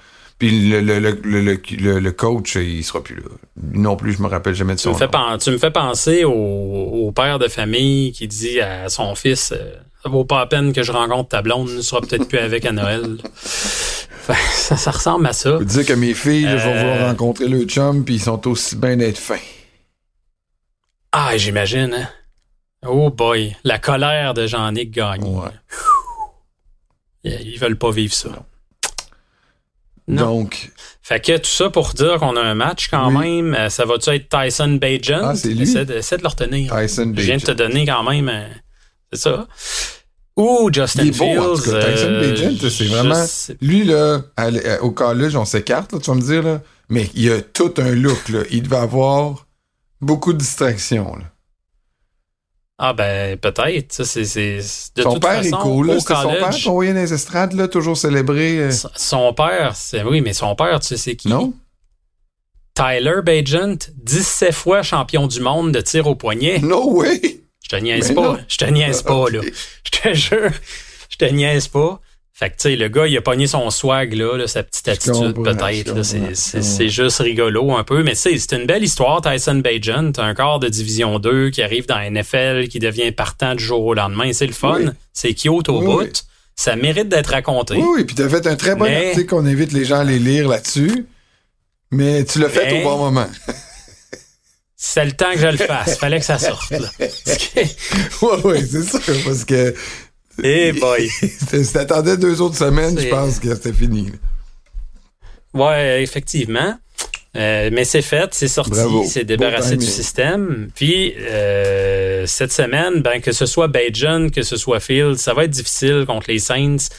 Puis le, le, le, le, coach, il sera plus là. Non plus, je me rappelle jamais de son tu me nom. tu me fais penser au, père de famille qui dit à son fils euh, Ça vaut pas la peine que je rencontre ta blonde, ne sera peut-être plus avec à Noël. <laughs> ça, ça ressemble à ça. Je dire que mes filles vont vouloir euh, rencontrer le chum, puis ils sont aussi bien d'être fins. Ah, j'imagine, hein? Oh boy, la colère de Jean-Nic Gagné. Ouais. Ils veulent pas vivre ça. Donc. Fait que tout ça pour dire qu'on a un match quand même. Euh, ça va-tu être Tyson Bajan? Ah, c'est lui. Essaie de, de, le retenir. Tyson Je viens de te donner quand même. Euh, c'est ça. Ou Justin Il Fields. Tyson euh, c'est vraiment. Lui, là, au college, on s'écarte, tu vas me dire, là. Mais il a tout un look, là. Il devait avoir beaucoup de distractions, là. Ah ben peut-être. Ça, c'est, de son père est cool. Là, son père voyait dans les estrades, là, toujours célébré. Euh. Son père, c'est oui, mais son père, tu sais c'est qui? Non. Tyler Bajent, 17 fois champion du monde de tir au poignet. No way! Je te niaise pas. Je te niaise pas, là. <laughs> Je te jure. Je te niaise pas. Fait que, tu sais, le gars, il a pogné son swag, là, sa petite attitude, peut-être. C'est juste rigolo un peu. Mais c'est une belle histoire, Tyson Bajent, un corps de Division 2 qui arrive dans la NFL, qui devient partant du jour au lendemain. C'est le fun. C'est cute au bout. Ça mérite d'être raconté. Oui, oui. Puis t'as fait un très bon article qu'on invite les gens à les lire là-dessus. Mais tu l'as fait au bon moment. c'est le temps que je le fasse. Fallait que ça sorte. oui, <laughs> oui, c'est ça. Parce que eh boy! <laughs> si t'attendais deux autres semaines, je pense que c'était fini. Ouais, effectivement. Euh, mais c'est fait, c'est sorti, c'est débarrassé du système. Puis euh, cette semaine, ben que ce soit Bajan, que ce soit Field, ça va être difficile contre les Saints.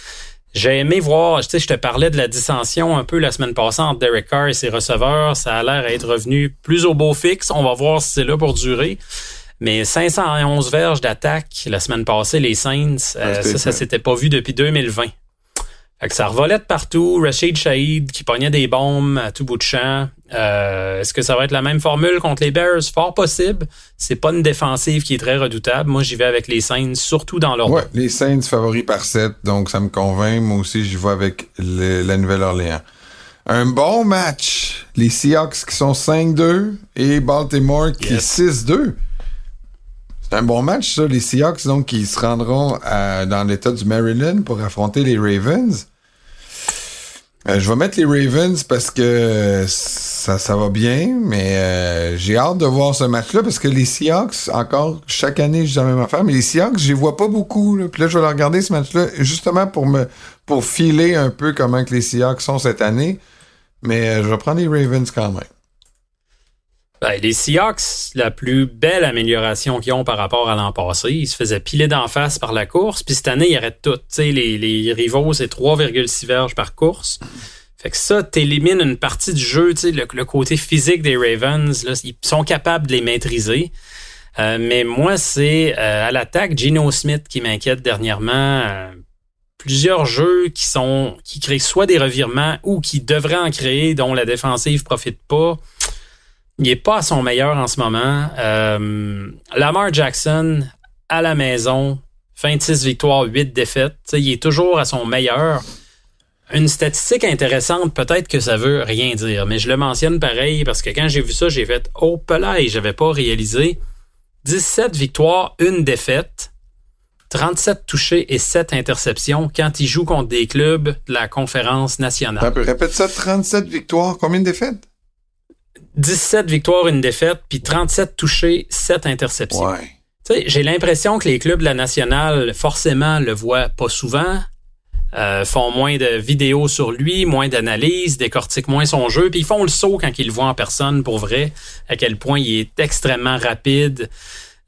J'ai aimé voir, tu sais, je te parlais de la dissension un peu la semaine passée entre Derek Carr et ses receveurs. Ça a l'air être revenu plus au beau fixe. On va voir si c'est là pour durer. Mais 511 verges d'attaque la semaine passée, les Saints, euh, ça, ça s'était pas vu depuis 2020. Fait que ça revolait de partout. Rashid Shahid qui pognait des bombes à tout bout de champ. Euh, est-ce que ça va être la même formule contre les Bears? Fort possible. C'est pas une défensive qui est très redoutable. Moi, j'y vais avec les Saints, surtout dans leur. Ouais, les Saints favoris par 7, donc ça me convainc. Moi aussi, j'y vais avec la Nouvelle-Orléans. Un bon match. Les Seahawks qui sont 5-2 et Baltimore qui est 6-2. C'est un bon match, ça. Les Seahawks, donc, qui se rendront dans l'État du Maryland pour affronter les Ravens. Euh, je vais mettre les Ravens parce que ça, ça va bien, mais euh, j'ai hâte de voir ce match-là parce que les Seahawks, encore, chaque année, dis la même affaire, mais les Seahawks, je les vois pas beaucoup. Là. Puis là, je vais regarder ce match-là justement pour me pour filer un peu comment que les Seahawks sont cette année. Mais euh, je vais prendre les Ravens quand même. Ben, les Seahawks, la plus belle amélioration qu'ils ont par rapport à l'an passé, ils se faisaient piler d'en face par la course, puis cette année, ils arrêtent tout. les, les rivaux, c'est 3,6 verges par course. Fait que ça, t'élimines une partie du jeu, le, le côté physique des Ravens, là, ils sont capables de les maîtriser. Euh, mais moi, c'est euh, à l'attaque Gino Smith qui m'inquiète dernièrement. Euh, plusieurs jeux qui sont qui créent soit des revirements ou qui devraient en créer, dont la défensive profite pas. Il est pas à son meilleur en ce moment. Euh, Lamar Jackson, à la maison, 26 victoires, 8 défaites. il est toujours à son meilleur. Une statistique intéressante, peut-être que ça veut rien dire, mais je le mentionne pareil parce que quand j'ai vu ça, j'ai fait Oh, et j'avais pas réalisé. 17 victoires, une défaite, 37 touchés et 7 interceptions quand il joue contre des clubs de la conférence nationale. Répète ça, 37 victoires, combien de défaites? 17 victoires, une défaite, puis 37 touchés, 7 interceptions. Ouais. J'ai l'impression que les clubs de la nationale, forcément, le voient pas souvent, euh, font moins de vidéos sur lui, moins d'analyses, décortiquent moins son jeu, puis ils font le saut quand ils le voient en personne pour vrai, à quel point il est extrêmement rapide,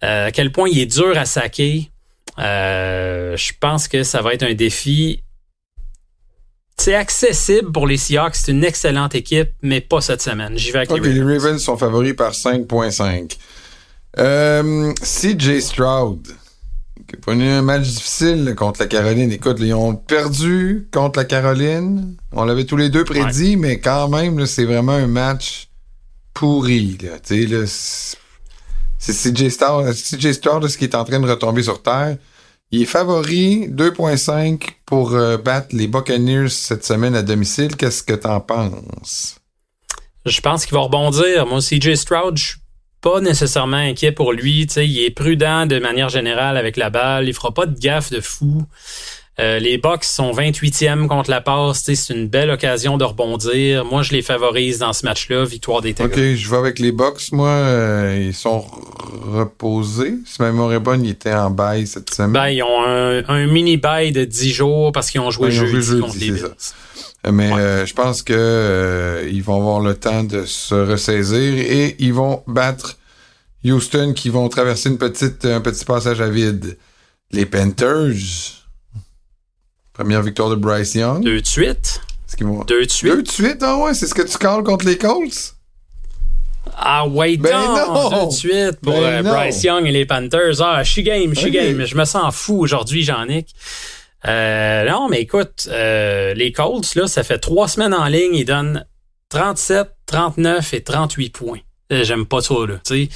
euh, à quel point il est dur à saquer. Euh, je pense que ça va être un défi c'est accessible pour les Seahawks. C'est une excellente équipe, mais pas cette semaine. J'y vais avec les Ravens. les Ravens. sont favoris par 5.5. Euh, CJ Stroud, qui a eu un match difficile contre la Caroline. Écoute, ils ont perdu contre la Caroline. On l'avait tous les deux prédit, mais quand même, c'est vraiment un match pourri. Là. c'est CJ Stroud, CJ Stroud ce qui est en train de retomber sur terre? Il est favori 2.5 pour euh, battre les Buccaneers cette semaine à domicile. Qu'est-ce que t'en penses? Je pense qu'il va rebondir. Moi, CJ Stroud, je suis pas nécessairement inquiet pour lui. il est prudent de manière générale avec la balle. Il fera pas de gaffe de fou. Euh, les Bucks sont 28e contre la passe. C'est une belle occasion de rebondir. Moi, je les favorise dans ce match-là. Victoire des Tigers. OK, je vais avec les Bucks. Moi, euh, ils sont reposés. Si ma mémoire est bonne, ils étaient en bail cette semaine. Ben, ils ont un, mini-bail de 10 jours parce qu'ils ont joué ben, jeudi, contre les Bills. Mais euh, je pense que euh, ils vont avoir le temps de se ressaisir et ils vont battre Houston qui vont traverser une petite, un petit passage à vide. Les Panthers. Première victoire de Bryce Young. Deux de suite. Deux de suite. Deux de suite, ah ouais, c'est ce que tu calls contre les Colts? Ah ouais, ben non, Deux de suite pour ben euh, Bryce Young et les Panthers. Ah, je suis game, je suis game. Je me sens fou aujourd'hui, Jean-Nic. Euh, non, mais écoute, euh, les Colts, là, ça fait trois semaines en ligne, ils donnent 37, 39 et 38 points. Euh, j'aime pas ça, là. sais.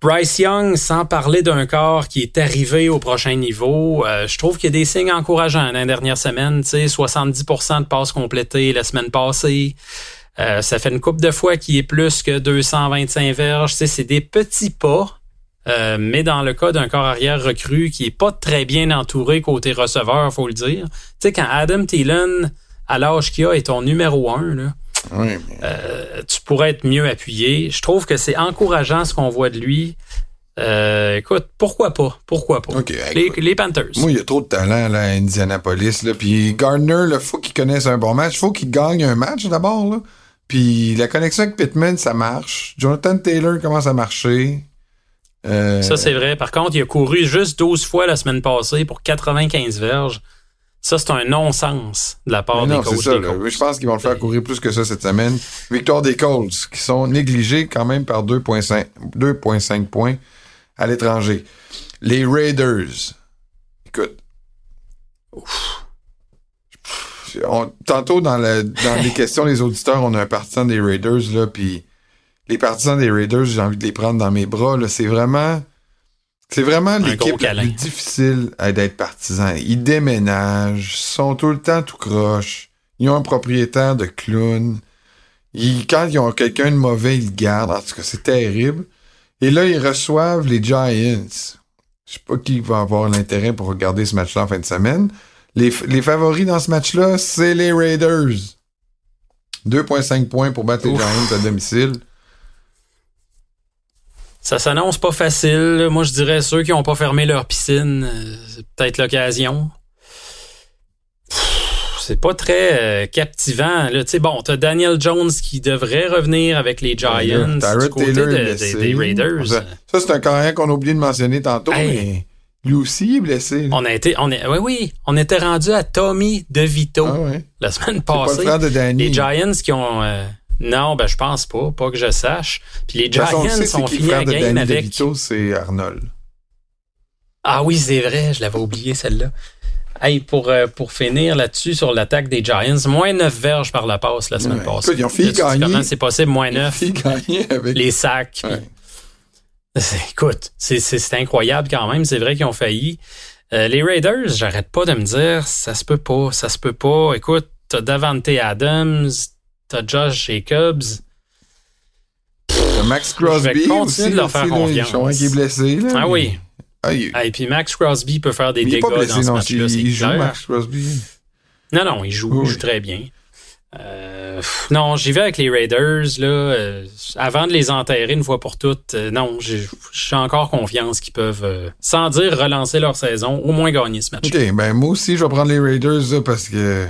Bryce Young, sans parler d'un corps qui est arrivé au prochain niveau, je trouve qu'il y a des signes encourageants dans les dernières semaines. 70% de passes complétées la semaine passée. ça fait une coupe de fois qui est plus que 225 verges. C'est des petits pas, euh, mais dans le cas d'un corps arrière recru qui est pas très bien entouré côté receveur, faut le dire. Tu sais, quand Adam Thielen, à l'âge qu'il a, est ton numéro un, là, euh, tu pourrais être mieux appuyé. Je trouve que c'est encourageant ce qu'on voit de lui. Euh, écoute, pourquoi pas? Pourquoi pas? les, Panthers. Moi, il y a trop de talent là, à Indianapolis. Là. Puis Gardner, il faut qu'il connaisse un bon match. Il faut qu'il gagne un match d'abord. Puis la connexion avec Pittman, ça marche. Jonathan Taylor commence à marcher. Euh, ça, c'est vrai. Par contre, il a couru juste 12 fois la semaine passée pour 95 verges. Ça, c'est un non-sens de la part des coachs. Ça, Je pense qu'ils vont le faire courir plus que ça cette semaine. Victoire des Colts, qui sont négligés quand même par 2,5 points à l'étranger. Les Raiders. Écoute. tantôt, dans, dans les questions des auditeurs, on a un partisan des Raiders, là, puis les partisans des Raiders, j'ai envie de les prendre dans mes bras. C'est vraiment. C'est vraiment l'équipe la plus difficile d'être partisan. Ils déménagent, sont tout le temps tout croche. Ils ont un propriétaire de clown. quand ils ont quelqu'un de mauvais, ils le gardent. En tout cas, c'est terrible. Et là, ils reçoivent les Giants. Je sais pas qui va avoir l'intérêt pour regarder ce match-là en fin de semaine. Les, les favoris dans ce match-là, c'est les Raiders. 2,5 points pour battre les Giants à domicile. Ça s'annonce pas facile. Moi, je dirais ceux qui n'ont pas fermé leur piscine, euh, c'est peut-être l'occasion. C'est pas très euh, captivant. Là. sais, bon, t'as Daniel Jones qui devrait revenir avec les Giants du côté des Raiders. Ça, c'est un carrière qu'on a oublié de mentionner tantôt, mais lui aussi est blessé. On a été, on est, oui, oui, on était rendu à Tommy DeVito ah la semaine passée. Pas le de Danny. Les Giants qui ont... Euh, non, ben je pense pas, pas que je sache. Puis les Giants sont finis à game avec. c'est Arnold. Ah oui, c'est vrai, je l'avais oublié celle-là. Hey, pour, euh, pour finir là-dessus sur l'attaque des Giants, moins 9 verges par la passe la semaine passée. ils ont fini gagner. Comment c'est possible, moins 9? Ils ont gagner avec... Les sacs. <laughs> Écoute, c'est incroyable quand même. C'est vrai qu'ils ont failli. Euh, les Raiders, j'arrête pas de me dire, ça se peut pas, ça se peut pas. Écoute, t'as Davante Adams, t'as Josh Jacobs. Max Crosby. Je vais continuer de leur faire confiance. qui est blessé. Là, ah oui. Ah, et puis Max Crosby peut faire des dégâts dans ce match-là. Il, il joue Max Crosby. Non, non, il joue, il joue très bien. Euh, non, j'y vais avec les Raiders là. Euh, avant de les enterrer une fois pour toutes, euh, non, j'ai encore confiance qu'ils peuvent, sans dire relancer leur saison, au moins gagner ce match. Ok, ben moi aussi je vais prendre les Raiders parce que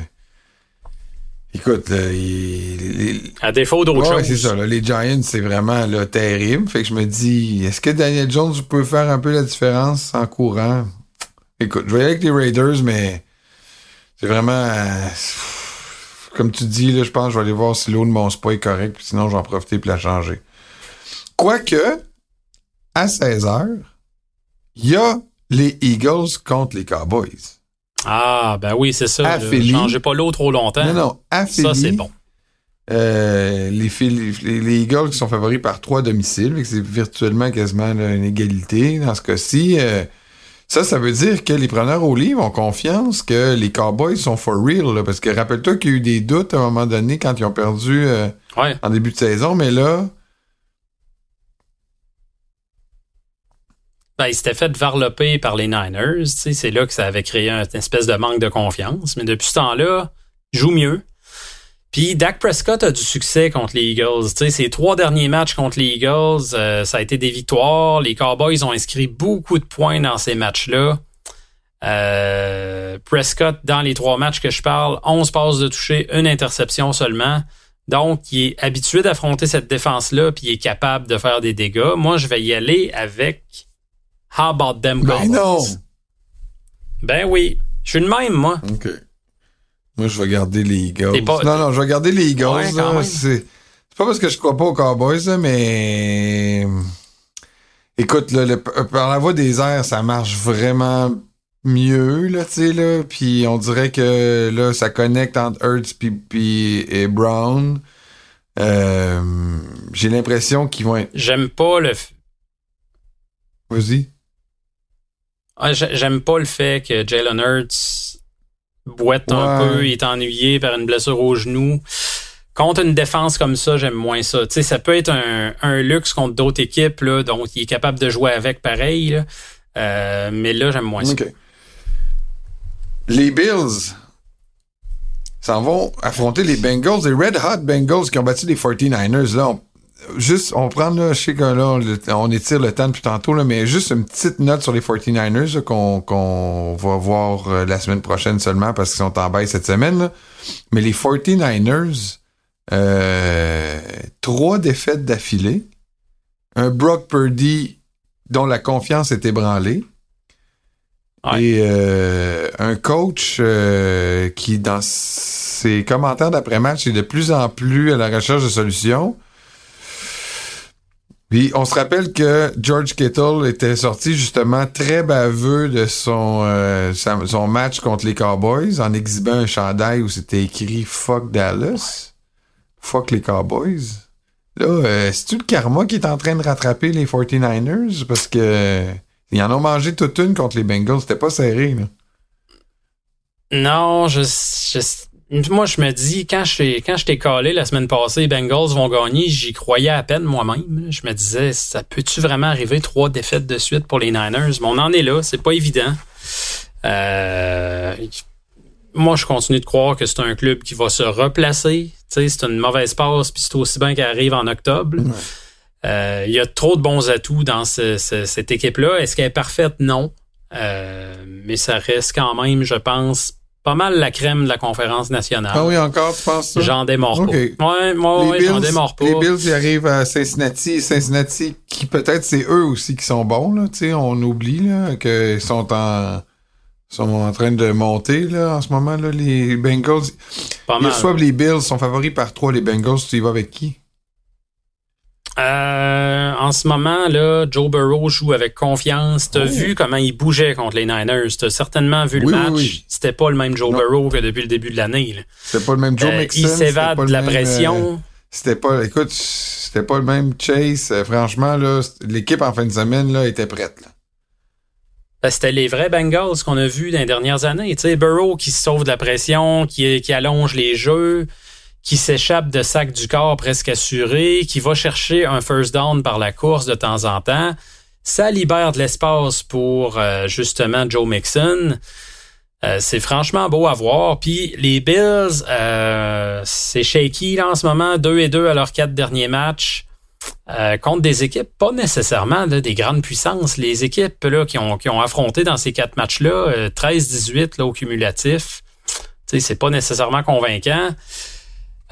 Écoute, à défaut d'autre chose. c'est ça. les Giants, c'est vraiment là, terrible. Fait que je me dis, est-ce que Daniel Jones peut faire un peu la différence en courant? Écoute, je vais aller avec les Raiders, mais c'est vraiment... comme tu dis, là, je pense que je vais aller voir si l'eau de mon spa est correct, sinon je vais en profiter pour la changer. Quoique, à 16h, il y a les Eagles contre les Cowboys. Ah, ben oui, c'est ça. Ne changez pas l'eau trop longtemps. Non, non, Ça, c'est bon. Euh, les, les, Eagles qui sont favoris par trois domiciles, c'est virtuellement quasiment une égalité dans ce cas-ci. Euh, Ça, ça veut dire que les preneurs au livre ont confiance que les Cowboys sont for real. parce que rappelle-toi qu'il y a eu des doutes à un moment donné quand ils ont perdu euh, en début de saison, mais là. Ben, ils s'étaient fait varloper par les Niners. C'est là que ça avait créé une espèce de manque de confiance. Mais depuis ce temps-là, ils jouent mieux. Puis Dak Prescott a du succès contre les Eagles. sais, ses trois derniers matchs contre les Eagles, euh, ça a été des victoires. Les Cowboys ont inscrit beaucoup de points dans ces matchs-là. Euh, Prescott, dans les trois matchs que je parle, 11 passes de toucher, une interception seulement. Donc, il est habitué d'affronter cette défense-là, puis il est capable de faire des dégâts. Moi, je vais y aller avec How about them Ben non! Ben oui. Je suis le même, moi. OK. Moi, je vais garder les Eagles. Non, non, je vais garder les Eagles. c'est pas parce que je crois pas aux Cowboys, mais... Écoute, là, par la voie des airs, ça marche vraiment mieux, là, tu sais, là. Puis on dirait que, là, ça connecte entre Hurts et Brown. Euh, j'ai l'impression qu'ils vont être... J'aime pas le... Vas-y. Ah, j'aime pas le fait que Jalen Hurts boite un peu, il est ennuyé par une blessure au genou. Contre une défense comme ça, j'aime moins ça. Tu sais, ça peut être un, luxe contre d'autres équipes, là, donc il est capable de jouer avec pareil. Euh, mais là, j'aime moins ça. Les Bills s'en vont affronter les Bengals, les Red Hot Bengals qui ont battu les 49ers. Là, juste, on prend, là, je sais que là, on, étire le temps depuis tantôt, là, mais juste une petite note sur les 49ers qu'on va voir euh, la semaine prochaine seulement parce qu'ils sont en bail cette semaine. Mais les 49ers, euh, trois défaites d'affilée, un Brock Purdy dont la confiance est ébranlée, et euh, un coach qui, dans ses commentaires d'après-match, est de plus en plus à la recherche de solutions. Puis on se rappelle que George Kittle était sorti justement très baveux de son, euh, son match contre les Cowboys en exhibant un chandail où c'était écrit Fuck Dallas. Fuck les Cowboys. Là, euh, c'est-tu le karma qui est en train de rattraper les 49ers? Parce que ils en ont mangé toute une contre les Bengals. C'était pas serré, là. Non, je, je moi, je me dis, quand je quand je t'ai collé la semaine passée, les Bengals vont gagner, j'y croyais à peine moi-même. Je me disais, ça peut-tu vraiment arriver trois défaites de suite pour les Niners? Mais on en est là, c'est pas évident. Euh, moi, je continue de croire que c'est un club qui va se replacer. C'est une mauvaise passe, puis c'est aussi bien qu'elle arrive en octobre. Euh, il y a trop de bons atouts dans cette équipe-là. Est-ce qu'elle est parfaite? Non. Euh, mais ça reste quand même, je pense, pas mal la crème de la conférence nationale. Ah oui, encore, tu penses ça? J'en démords pas. Ouais, moi, j'en démords pas. Les Bills, ils arrivent à Cincinnati. Cincinnati, qui peut-être c'est eux aussi qui sont bons, là. Tu sais, on oublie, là, qu'ils sont en, sont en train de monter, là, en ce moment, là, les Bengals. Pas mal. Ils reçoivent les Bills, sont favoris par trois, les Bengals. Tu y vas avec qui? Euh, en ce moment, là, Joe Burrow joue avec confiance. T'as oh. vu comment il bougeait contre les Niners? T'as certainement vu le match. C'était pas le même Joe Burrow que depuis le début de l'année. C'était pas le même Joe euh, Il s'évade de la pression. Euh, c'était pas, écoute, c'était pas le même Chase. Euh, franchement, l'équipe en fin de semaine, là, était prête, ben, c'était les vrais Bengals qu'on a vus dans les dernières années. Tu sais, Burrow qui se sauve de la pression, qui, qui allonge les jeux qui s'échappe de sac du corps presque assuré, qui va chercher un first down par la course de temps en temps. Ça libère de l'espace pour euh, justement Joe Mixon. Euh, c'est franchement beau à voir. Puis les Bills, euh, c'est shaky là, en ce moment, 2 et 2 à leurs quatre derniers matchs. contre des équipes pas nécessairement des grandes puissances. Les équipes là, qui, ont, qui ont affronté dans ces quatre matchs-là, 13-18 là, au cumulatif, c'est pas nécessairement convaincant.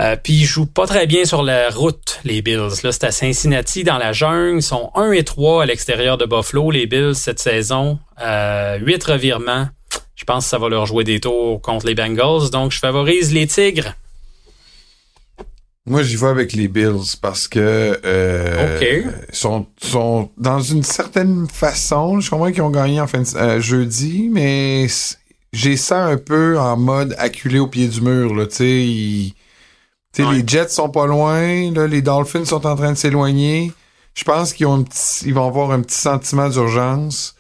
Euh, puis ils jouent pas très bien sur la route, les Bills. Là, c'est à Cincinnati, dans la jungle. Ils sont 1 et 3 à l'extérieur de Buffalo, les Bills, cette saison. Euh, 8 revirements. Je pense que ça va leur jouer des tours contre les Bengals. Donc, je favorise les Tigres. Moi, j'y vais avec les Bills parce que euh, sont, sont dans une certaine façon. Je comprends qu'ils ont gagné en fin de, euh, jeudi, mais j'ai ça un peu en mode acculé au pied du mur. Là, tu sais, les Jets sont pas loin, là, les Dolphins sont en train de s'éloigner. Je pense qu'ils ont ils vont avoir un petit sentiment d'urgence.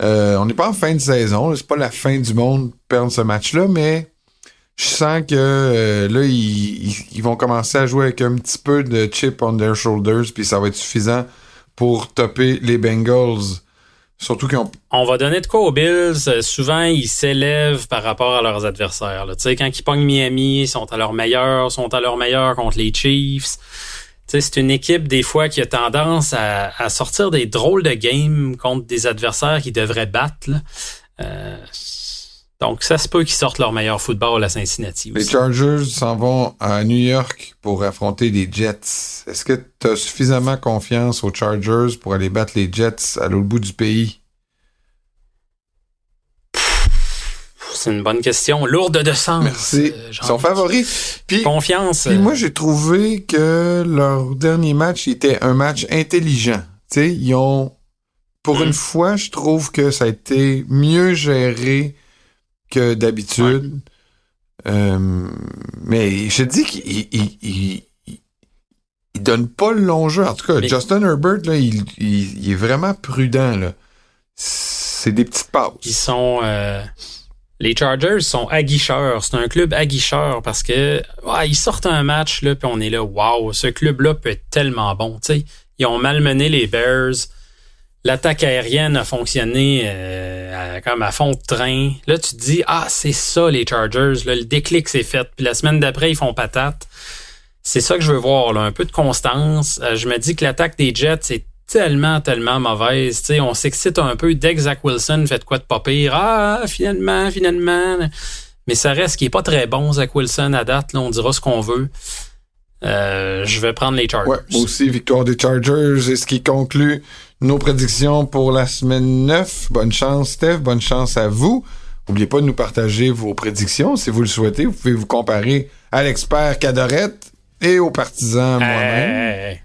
on n'est pas en fin de saison, c'est pas la fin du monde perdre ce match-là, mais je sens que là, ils, vont commencer à jouer avec un petit peu de chip on their shoulders, puis ça va être suffisant pour topper les Bengals. Surtout qu'on. On va donner de quoi aux Bills. Euh, souvent, ils s'élèvent par rapport à leurs adversaires. Tu sais, quand ils pognent Miami, ils sont à leur meilleur, sont à leur meilleur contre les Chiefs. c'est une équipe des fois qui a tendance à, sortir des drôles de games contre des adversaires qui devraient battre. Euh, donc, ça se peut qu'ils sortent leur meilleur football à Cincinnati. Les Chargers s'en vont à New York pour affronter les Jets. Est-ce que tu as suffisamment confiance aux Chargers pour aller battre les Jets à l'autre bout du pays? C'est une bonne question. Lourde de sens. Merci. Euh, Ils sont favoris. Puis, Confiance. Puis moi, euh, j'ai trouvé que leur dernier match était un match intelligent. Ils ont... Pour une hmm. fois, je trouve que ça a été mieux géré que d'habitude. Euh, mais je te dis qu'il il, donne pas le long jeu. En tout cas, Justin Herbert, là, il, est vraiment prudent. Là. C'est des petites passes. Ils sont... Euh, les Chargers sont aguicheurs. C'est un club aguicheur parce que ils sortent un match, là, puis on est là, wow, ce club-là peut être tellement bon. Ils ont malmené les Bears l'attaque aérienne a fonctionné euh, comme à fond de train. Là, tu te dis, ah, c'est ça les Chargers. le déclic s'est fait. Puis la semaine d'après, ils font patate. C'est ça que je veux voir, là, un peu de constance. Euh, je me dis que l'attaque des Jets est tellement, tellement mauvaise. sais, on s'excite un peu dès que Zach Wilson fait quoi de pas pire. Ah, finalement, finalement. Mais ça reste qui est pas très bon, Zach Wilson, à date. Là, on dira ce qu'on veut. Euh, je vais prendre les Chargers. Ouais, aussi, victoire des Chargers. Et ce qui conclut nos prédictions pour la semaine 9. Bonne chance, Steph. Bonne chance à vous. N'oubliez pas de nous partager vos prédictions si vous le souhaitez. Vous pouvez vous comparer à l'expert Cadorette et aux partisans moi-même.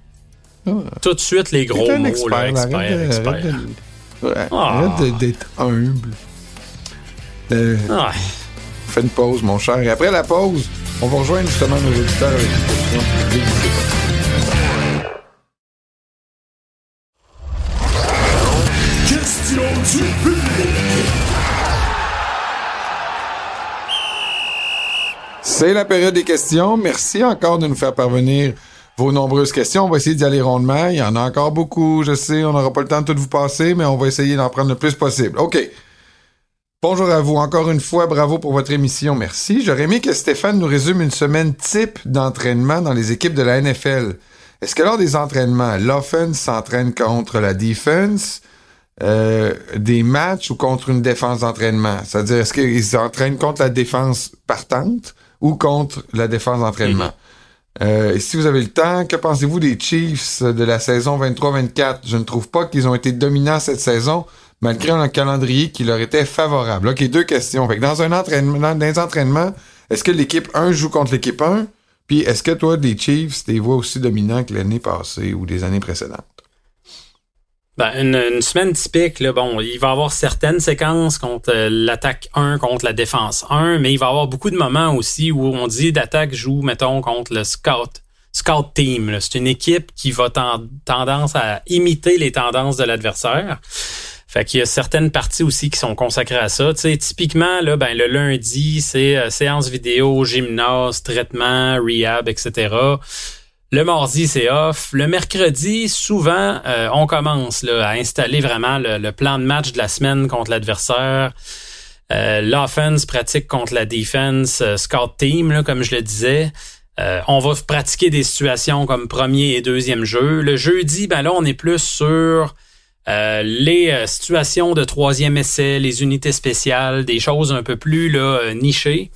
Ah. Tout de suite, les gros mots, expert, expert, Arrête d'être humble. Euh, ah. Fais une pause, mon cher. Et après la pause, on va rejoindre justement nos auditeurs avec une question C'est la période des questions. Merci encore de nous faire parvenir vos nombreuses questions. On va essayer d'y aller rondement. Il y en a encore beaucoup, je sais. On n'aura pas le temps de tout vous passer, mais on va essayer d'en prendre le plus possible. OK. Bonjour à vous. Encore une fois, bravo pour votre émission. Merci. J'aurais aimé que Stéphane nous résume une semaine type d'entraînement dans les équipes de la NFL. Est-ce que lors des entraînements, l'offense s'entraîne contre la defense? Euh, des matchs ou contre une défense d'entraînement? C'est-à-dire, est-ce qu'ils s'entraînent contre la défense partante ou contre la défense d'entraînement? Mhm. Euh, si vous avez le temps, que pensez-vous des Chiefs de la saison 23-24? Je ne trouve pas qu'ils ont été dominants cette saison, malgré un calendrier qui leur était favorable. OK, deux questions. Dans un entraînement, dans les entraînements, est-ce que l'équipe 1 joue contre l'équipe 1? Puis est-ce que toi, des Chiefs, tu les vois aussi dominants que l'année passée ou des années précédentes? Ben, une, semaine typique, là, bon, il va y avoir certaines séquences contre euh, l'attaque 1 contre la défense 1, mais il va y avoir beaucoup de moments aussi où on dit d'attaque joue, mettons, contre le scout. Scout team, c'est une équipe qui va tendance à imiter les tendances de l'adversaire. Fait qu'il y a certaines parties aussi qui sont consacrées à ça. Tu sais, typiquement, là, ben, le lundi, c'est euh, séance vidéo, gymnase, traitement, rehab, etc. Le mardi, c'est off. Le mercredi, souvent, euh, on commence là, à installer vraiment le, plan de match de la semaine contre l'adversaire. Euh, L'offense pratique contre la defense, euh, scout team, là, comme je le disais. On va pratiquer des situations comme premier et deuxième jeu. Le jeudi, ben là, on est plus sur les situations de troisième essai, les unités spéciales, des choses un peu plus là, nichées.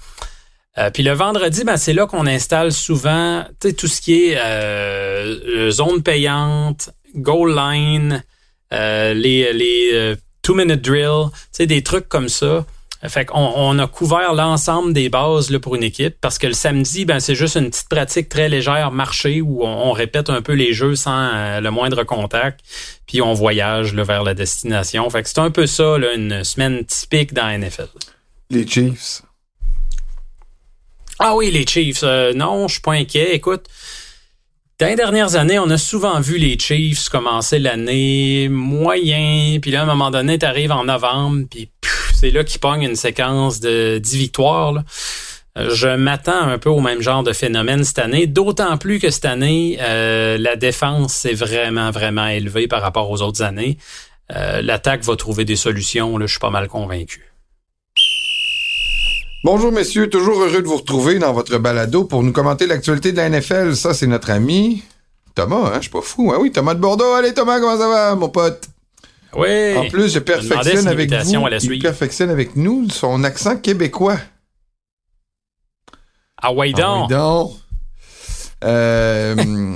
Euh, puis le vendredi, ben, c'est là qu'on installe souvent tout ce qui est euh, zone payante, goal line, euh, les, les two-minute drill, des trucs comme ça. Fait qu'on on a couvert l'ensemble des bases là, pour une équipe parce que le samedi, ben, c'est juste une petite pratique très légère, marché, où on, répète un peu les jeux sans le moindre contact, puis on voyage là, vers la destination. Fait que c'est un peu ça, là, une semaine typique dans la NFL. Les Chiefs, ah oui, les Chiefs. Euh, non, je suis pas inquiet. Écoute, Dans les dernières années, on a souvent vu les Chiefs commencer l'année moyen, puis là, à un moment donné, tu arrives en novembre, puis c'est là qu'ils pognent une séquence de 10 victoires. Là. Je m'attends un peu au même genre de phénomène cette année, d'autant plus que cette année, euh, la défense est vraiment, vraiment élevée par rapport aux autres années. Euh, l'attaque va trouver des solutions, là, je suis pas mal convaincu. Bonjour messieurs, toujours heureux de vous retrouver dans votre balado pour nous commenter l'actualité de la NFL. Ça, c'est notre ami Thomas, hein? Je suis pas fou. Ah oui, Thomas de Bordeaux. Allez Thomas, comment ça va, mon pote? Oui. En plus, je perfectionne avec vous. Il perfectionne avec nous son accent québécois. Ah ouais donc. Ah euh, <laughs>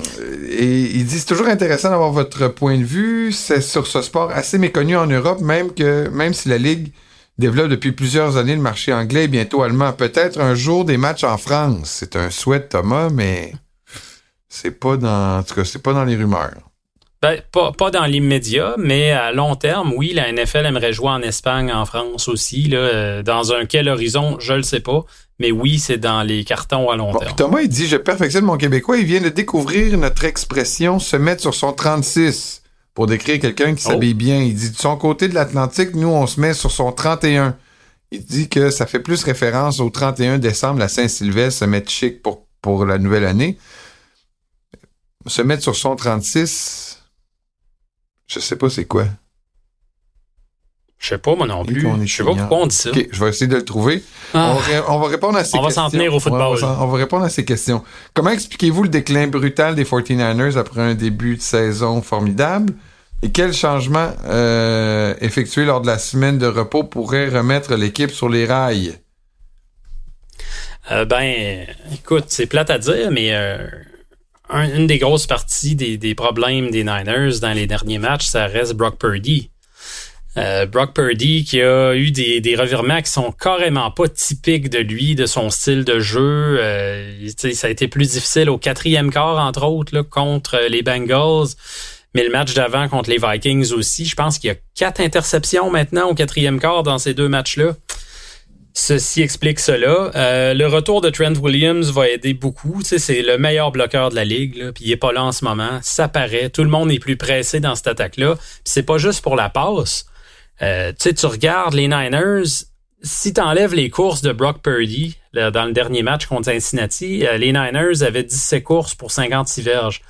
et il dit c'est toujours intéressant d'avoir votre point de vue. C'est sur ce sport assez méconnu en Europe, même que même si la ligue développe depuis plusieurs années le marché anglais et bientôt allemand. Peut-être un jour des matchs en France. C'est un souhait, Thomas, mais c'est pas dans en tout cas c'est pas dans les rumeurs. Ben, pas, pas dans l'immédiat, mais à long terme, oui, la NFL aimerait jouer en Espagne, en France aussi. Là, euh, dans un quel horizon, je le sais pas. Mais oui, c'est dans les cartons à long terme. Thomas, il dit Je perfectionne mon québécois. Il vient de découvrir notre expression se mettre sur son 36 pour décrire quelqu'un qui s'habille oh. bien. Il dit De son côté de l'Atlantique, nous, on se met sur son 31. Il dit que ça fait plus référence au 31 décembre, la Saint-Sylvestre, se mettre chic pour, pour la nouvelle année. Se mettre sur son 36, je sais pas c'est quoi. Je sais pas, moi non plus. Je sais pas pourquoi on dit ça. OK, je vais essayer de le trouver. Ah. On, va, répondre à ces questions. On va s'en tenir au football. on, va, répondre à ces questions. Comment expliquez-vous le déclin brutal des 49ers après un début de saison formidable? Et quels changements euh, effectués lors de la semaine de repos pourraient remettre l'équipe sur les rails? Euh, ben, écoute, c'est plate à dire, mais euh, une des grosses parties des, problèmes des Niners dans les derniers matchs, ça reste Brock Purdy. Euh, Brock Purdy qui a eu des, revirements qui sont carrément pas typiques de lui, de son style de jeu. Euh, ça a été plus difficile au quatrième quart, entre autres, contre les Bengals. Mais le match d'avant contre les Vikings aussi, je pense qu'il y a quatre interceptions maintenant au quatrième quart dans ces deux matchs-là. Ceci explique cela. Euh, le retour de Trent Williams va aider beaucoup. c'est le meilleur bloqueur de la ligue, il est pas là en ce moment. Ça paraît. Tout le monde est plus pressé dans cette attaque-là. c'est pas juste pour la passe. Euh, tu regardes les Niners. Si tu enlèves les courses de Brock Purdy dans le dernier match contre Cincinnati, euh, les Niners avaient 17 courses pour 56 verges.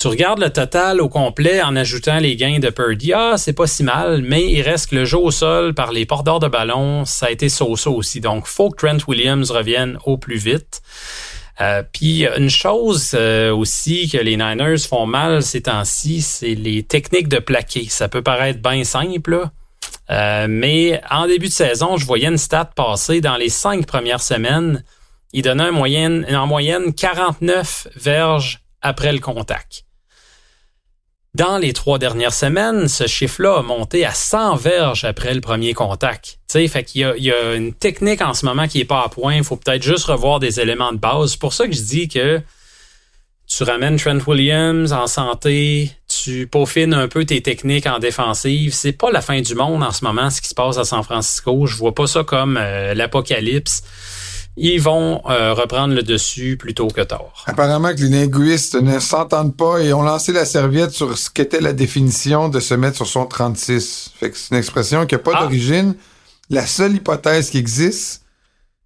Tu regardes le total au complet en ajoutant les gains de Purdy. Ah, c'est pas si mal, mais il reste le jeu au sol par les porteurs de ballon, ça a été so-so aussi. Donc, faut que Trent Williams revienne au plus vite. Euh, puis une chose euh, aussi que les Niners font mal ces temps-ci, c'est les techniques de plaquer. Ça peut paraître bien simple, euh, mais en début de saison, je voyais une stat passer dans les cinq premières semaines. Il donnait en moyenne, en moyenne 49 verges après le contact. Dans les trois dernières semaines, ce chiffre-là a monté à 100 verges après le premier contact. sais, fait qu'il y a, il y a une technique en ce moment qui est pas à point. Il faut peut-être juste revoir des éléments de base. C'est pour ça que je dis que tu ramènes Trent Williams en santé, tu peaufines un peu tes techniques en défensive. C'est pas la fin du monde en ce moment, ce qui se passe à San Francisco. Je vois pas ça comme euh, l'apocalypse ils vont euh, reprendre le dessus plutôt que tard. Apparemment que les linguistes ne s'entendent pas et ont lancé la serviette sur ce qu'était la définition de se mettre sur son 36. Fait que c'est une expression qui n'a pas ah. d'origine. La seule hypothèse qui existe,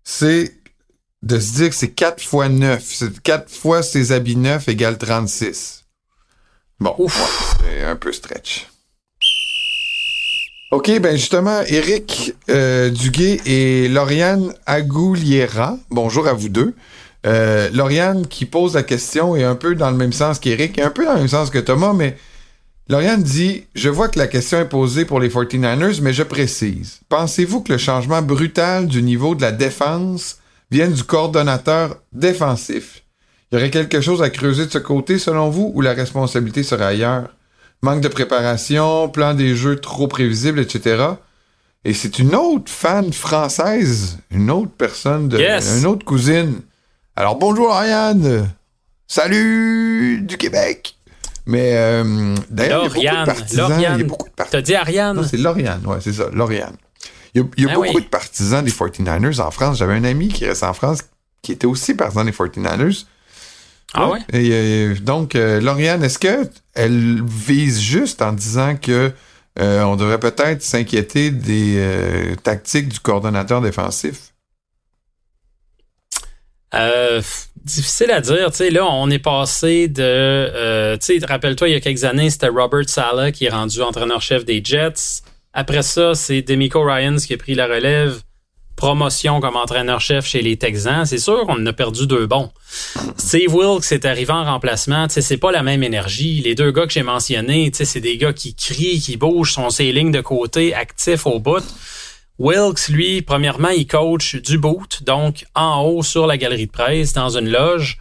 c'est de se dire que c'est 4 fois 9. C'est 4 fois ses habits neufs égale 36. Bon, c'est un peu stretch. OK, ben justement, Eric euh, Duguay et Lauriane Agouliera, bonjour à vous deux. Euh, Lauriane qui pose la question est un peu dans le même sens qu'Eric, et un peu dans le même sens que Thomas, mais Lauriane dit Je vois que la question est posée pour les 49ers, mais je précise. Pensez-vous que le changement brutal du niveau de la défense vienne du coordonnateur défensif? Y aurait quelque chose à creuser de ce côté selon vous ou la responsabilité serait ailleurs? Manque de préparation, plan des jeux trop prévisible, etc. Et c'est une autre fan française, une autre personne, de, une autre cousine. Alors bonjour Ariane, salut du Québec. Mais euh, d'ailleurs, il y a beaucoup de partisans. Il y a beaucoup de partisans. T'as dit Ariane? c'est Lauriane, ouais, c'est ça, Lauriane. Il y a, ben beaucoup de partisans des 49ers en France. J'avais un ami qui reste en France qui était aussi partisan des 49ers. Ah ouais? Et, donc, Lauriane, est-ce que elle vise juste en disant que on devrait peut-être s'inquiéter des tactiques du coordonnateur défensif? Euh, difficile à dire. Tu sais, là, on est passé de... Euh, tu sais, rappelle-toi, il y a quelques années, c'était Robert Sala qui est rendu entraîneur-chef des Jets. Après ça, c'est Demico Ryans qui a pris la relève. Promotion comme entraîneur-chef chez les Texans. C'est sûr qu'on a perdu deux bons. Steve Wilkes est arrivé en remplacement. C'est pas la même énergie. Les deux gars que j'ai mentionnés, c'est des gars qui crient, qui bougent, sont ces lignes de côté, actifs au bout. Wilkes, lui, premièrement, il coach du boot, donc en haut sur la galerie de presse, dans une loge.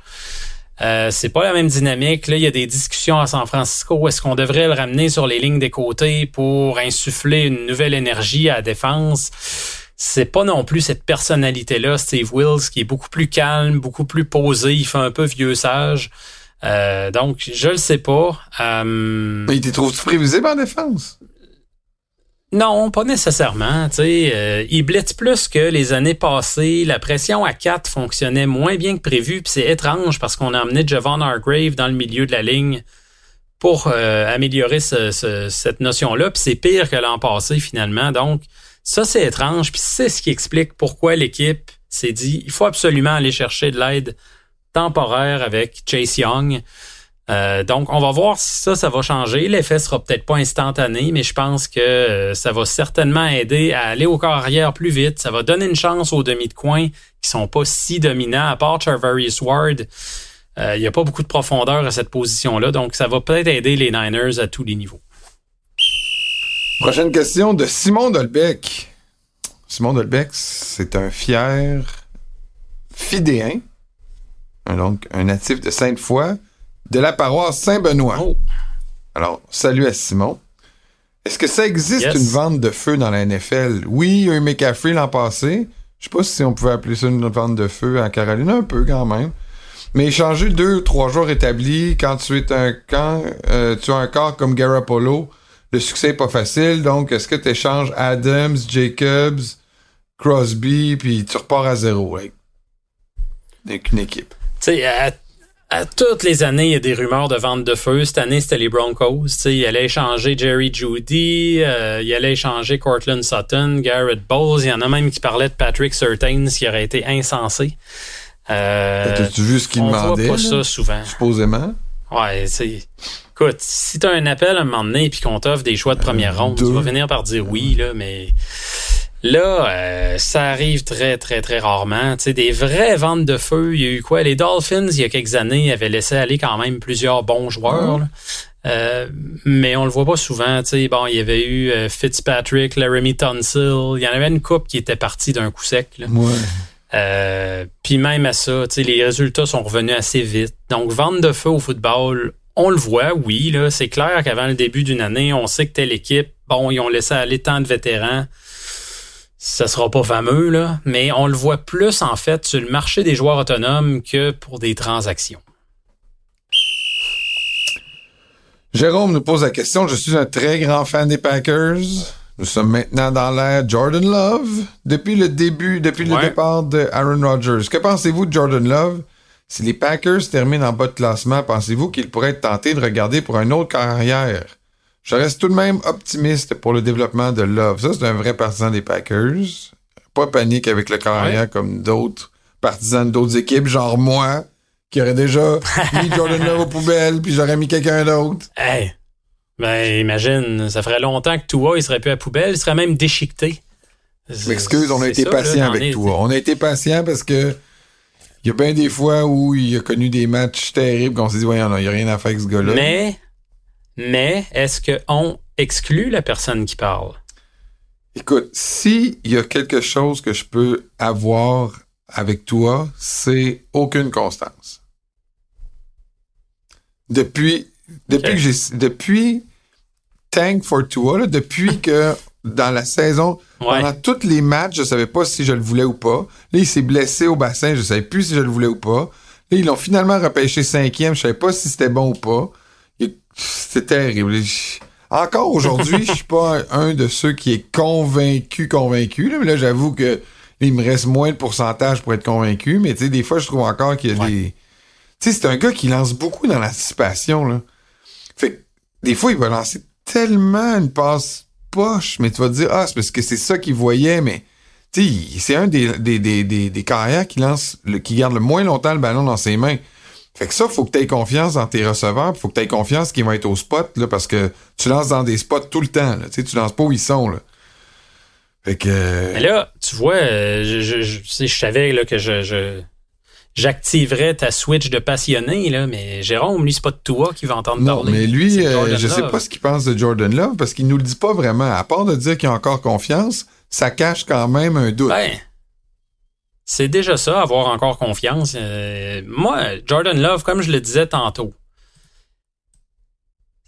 Euh, c'est pas la même dynamique. Là, il y a des discussions à San Francisco. Est-ce qu'on devrait le ramener sur les lignes des côtés pour insuffler une nouvelle énergie à la défense? C'est pas non plus cette personnalité-là, Steve Wills, qui est beaucoup plus calme, beaucoup plus posé. Il fait un peu vieux sage. Euh, donc, je le sais pas. Euh, Mais il trouve prévisible en défense? Non, pas nécessairement. Euh, il blitz plus que les années passées. La pression à 4 fonctionnait moins bien que prévu. Puis c'est étrange parce qu'on a amené Javon Hargrave dans le milieu de la ligne pour euh, améliorer cette notion-là. Puis c'est pire que l'an passé finalement. Donc ça, c'est étrange. Puis c'est ce qui explique pourquoi l'équipe s'est dit il faut absolument aller chercher de l'aide temporaire avec Chase Young. Euh, donc, on va voir si ça, ça va changer. L'effet sera peut-être pas instantané, mais je pense que euh, ça va certainement aider à aller au corps plus vite. Ça va donner une chance aux demi de coin qui sont pas si dominants, à part Charvarius Ward. Euh, il n'y a pas beaucoup de profondeur à cette position-là, donc ça va peut-être aider les Niners à tous les niveaux. Prochaine question de Simon Dolbeck. Simon Dolbeck, c'est un fier fidéen, donc un natif de Sainte-Foy, de la paroisse Saint-Benoît. Oh. Alors, salut à Simon. Est-ce que ça existe une vente de feu dans la NFL? Oui, il y a eu McCaffrey l'an passé. Je sais pas si on pouvait appeler ça une vente de feu en Caroline, un peu quand même. Mais échanger deux, trois jours établis quand tu es un quand euh, tu as un corps comme Garoppolo, le succès est pas facile. Donc, est-ce que tu échanges Adams, Jacobs, Crosby, puis tu repars à zéro avec une équipe? Tu sais, toutes les années, il y a des rumeurs de vente de feu. Cette année, c'était les Broncos. sais, il allait échanger Jerry Judy, euh, il allait échanger Cortland Sutton, Garrett Bowles. Il y en a même qui parlaient de Patrick Surtain, ce qui aurait été insensé. Euh, T'as-tu vu ce qu'il demandait? On voit pas ça souvent. Supposément. Ouais, c'est... Écoute, si t'as un appel à un moment donné et qu'on t'offre des choix de première ronde, tu vas venir par dire oui, là, mais Là, euh, ça arrive très, très, très rarement. Tu sais, des vraies ventes de feu, il y a eu quoi? Les Dolphins, il y a quelques années, avaient laissé aller quand même plusieurs bons joueurs. Euh, mais on le voit pas souvent. Tu sais, bon, il y avait eu euh, Fitzpatrick, Laramie Tunsil. Il y en avait une coupe qui était partie d'un coup sec. Là. Ouais. Puis même à ça, les résultats sont revenus assez vite. Donc, vente de feu au football, on le voit, oui. C'est clair qu'avant le début d'une année, on sait que telle équipe, bon, ils ont laissé aller tant de vétérans ça sera pas fameux, là, mais on le voit plus en fait sur le marché des joueurs autonomes que pour des transactions. Jérôme nous pose la question. Je suis un très grand fan des Packers. Nous sommes maintenant dans l'ère Jordan Love. Depuis le début, depuis le départ de Aaron Rodgers. Que pensez-vous de Jordan Love? Si les Packers terminent en bas de classement, pensez-vous qu'il pourrait être tenté de regarder pour une autre carrière? Je reste tout de même optimiste pour le développement de Love. Ça, c'est un vrai partisan des Packers. Pas panique avec le carrière comme d'autres partisans d'autres équipes, genre moi, qui aurait déjà <laughs> mis Jordan Love aux poubelles, puis j'aurais mis quelqu'un d'autre. Hey! Ben, imagine, ça ferait longtemps que Tua, il serait plus à poubelle, il serait même déchiqueté. Je m'excuse, on a été patient avec Tua. On a été patient parce que il y a bien des fois où il a connu des matchs terribles qu'on s'est dit, voyons, il n'y a rien à faire avec ce gars-là. Mais mais est-ce qu'on exclut la personne qui parle? Écoute, s'il y a quelque chose que je peux avoir avec toi, c'est aucune constance. Depuis, depuis que j'ai, depuis Tank for Tua, depuis que dans la saison, pendant tous les matchs, je savais pas si je le voulais ou pas. Là, il s'est blessé au bassin, je savais plus si je le voulais ou pas. Là, ils l'ont finalement repêché cinquième, je savais pas si c'était bon ou pas. C'est terrible. Encore aujourd'hui, je suis pas un, de ceux qui est convaincu, convaincu. Là, mais là, j'avoue que il me reste moins de pourcentage pour être convaincu. Mais tu sais, des fois, je trouve encore qu'il y a des. Tu sais, c'est un gars qui lance beaucoup dans l'anticipation, là. Fait que, des fois, il va lancer tellement une passe poche, mais tu vas te dire, ah, c'est parce que c'est ça qu'il voyait, mais, tu sais, c'est un des, des, des, des, des carrières qui lance, le, qui garde le moins longtemps le ballon dans ses mains. Fait que ça, faut que tu aies confiance dans tes receveurs, faut que tu aies confiance qu'ils vont être au spot, là, parce que tu lances dans des spots tout le temps, là. Tu lances pas où ils sont, là. Fait que. Mais là, tu vois, euh, je, je, je, je savais là, que je j'activerais ta switch de passionné, là, mais Jérôme, lui, c'est pas de toi qui va entendre non, parler. mais lui, euh, je sais pas ce qu'il pense de Jordan Love parce qu'il nous le dit pas vraiment. À part de dire qu'il a encore confiance, ça cache quand même un doute. Ben, c'est déjà ça, avoir encore confiance. Euh, moi, Jordan Love, comme je le disais tantôt,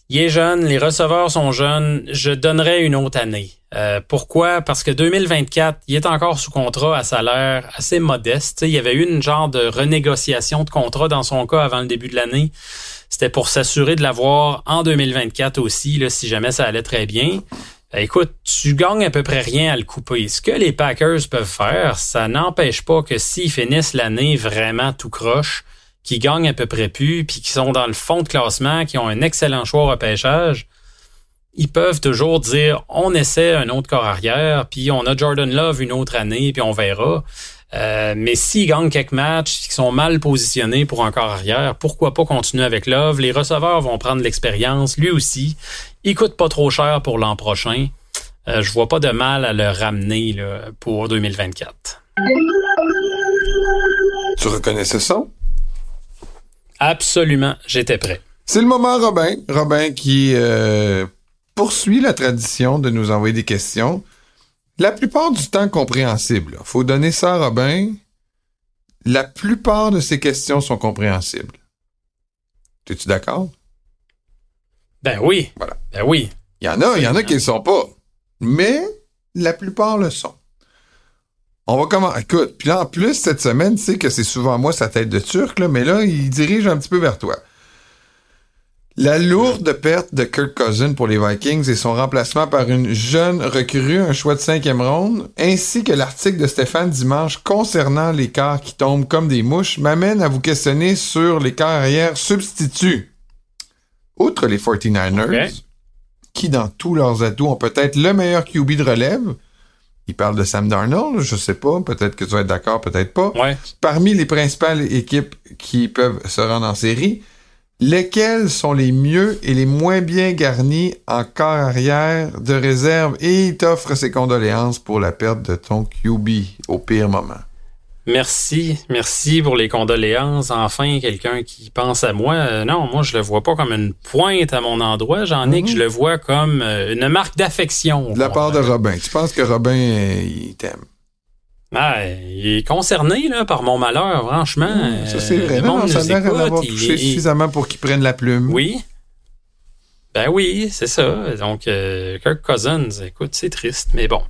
il est jeune, les receveurs sont jeunes, je donnerais une autre année. Euh, pourquoi? Parce que 2024, il est encore sous contrat à salaire assez modeste. il y avait eu une genre de renégociation de contrat dans son cas avant le début de l'année. C'était pour s'assurer de l'avoir en 2024 aussi, si jamais ça allait très bien. Ben, écoute, tu gagnes à peu près rien à le couper. Ce que les Packers peuvent faire, ça n'empêche pas que s'ils finissent l'année vraiment tout croche, qui gagnent à peu près plus, puis qui sont dans le fond de classement, qui ont un excellent choix au repêchage, ils peuvent toujours dire on essaie un autre corps arrière, puis on a Jordan Love une autre année, puis on verra. Euh, mais s'ils gagnent quelques matchs, qui sont mal positionnés pour un corps arrière, pourquoi pas continuer avec Love? Les receveurs vont prendre l'expérience, lui aussi. Il coûte pas trop cher pour l'an prochain. Euh, je vois pas de mal à le ramener là, pour 2024. Tu reconnais ce son? Absolument, j'étais prêt. C'est le moment, Robin. Robin qui euh, poursuit la tradition de nous envoyer des questions. La plupart du temps compréhensibles. Faut donner ça à Robin. La plupart de ces questions sont compréhensibles. Es-tu d'accord? Ben oui. Voilà. Ben oui. Il y en a, il y en a qui ne sont pas. Mais la plupart le sont. On va comment Écoute, puis là, en plus, cette semaine, tu sais que c'est souvent moi sa tête de turc, là, mais là, il dirige un petit peu vers toi. La lourde perte de Kirk Cousin pour les Vikings et son remplacement par une jeune recrue, un choix de cinquième ronde, ainsi que l'article de Stéphane Dimanche concernant les quarts qui tombent comme des mouches, m'amène à vous questionner sur les arrière substituts. Outre les 49ers, Okay. qui dans tous leurs atouts ont peut-être le meilleur QB de relève, il parle de Sam Darnold, je sais pas, peut-être que tu vas être d'accord, peut-être pas. Ouais. Parmi les principales équipes qui peuvent se rendre en série, lesquelles sont les mieux et les moins bien garnis en corps arrière de réserve? Et il t'offre ses condoléances pour la perte de ton QB au pire moment. Merci, merci pour les condoléances. Enfin, quelqu'un qui pense à moi. Euh, non, moi, je le vois pas comme une pointe à mon endroit. J'en ai que je le vois comme euh, une marque d'affection. De la part de Robin. Tu penses que Robin, il t'aime? Ah, il est concerné là, par mon malheur, franchement. Mmh, ça, c'est Euh, vrai. le Non, monde ça a l'air touché il- suffisamment pour qu'il prenne la plume. Oui. Ben oui, c'est ça. Donc, euh, Kirk Cousins, écoute, c'est triste, mais bon.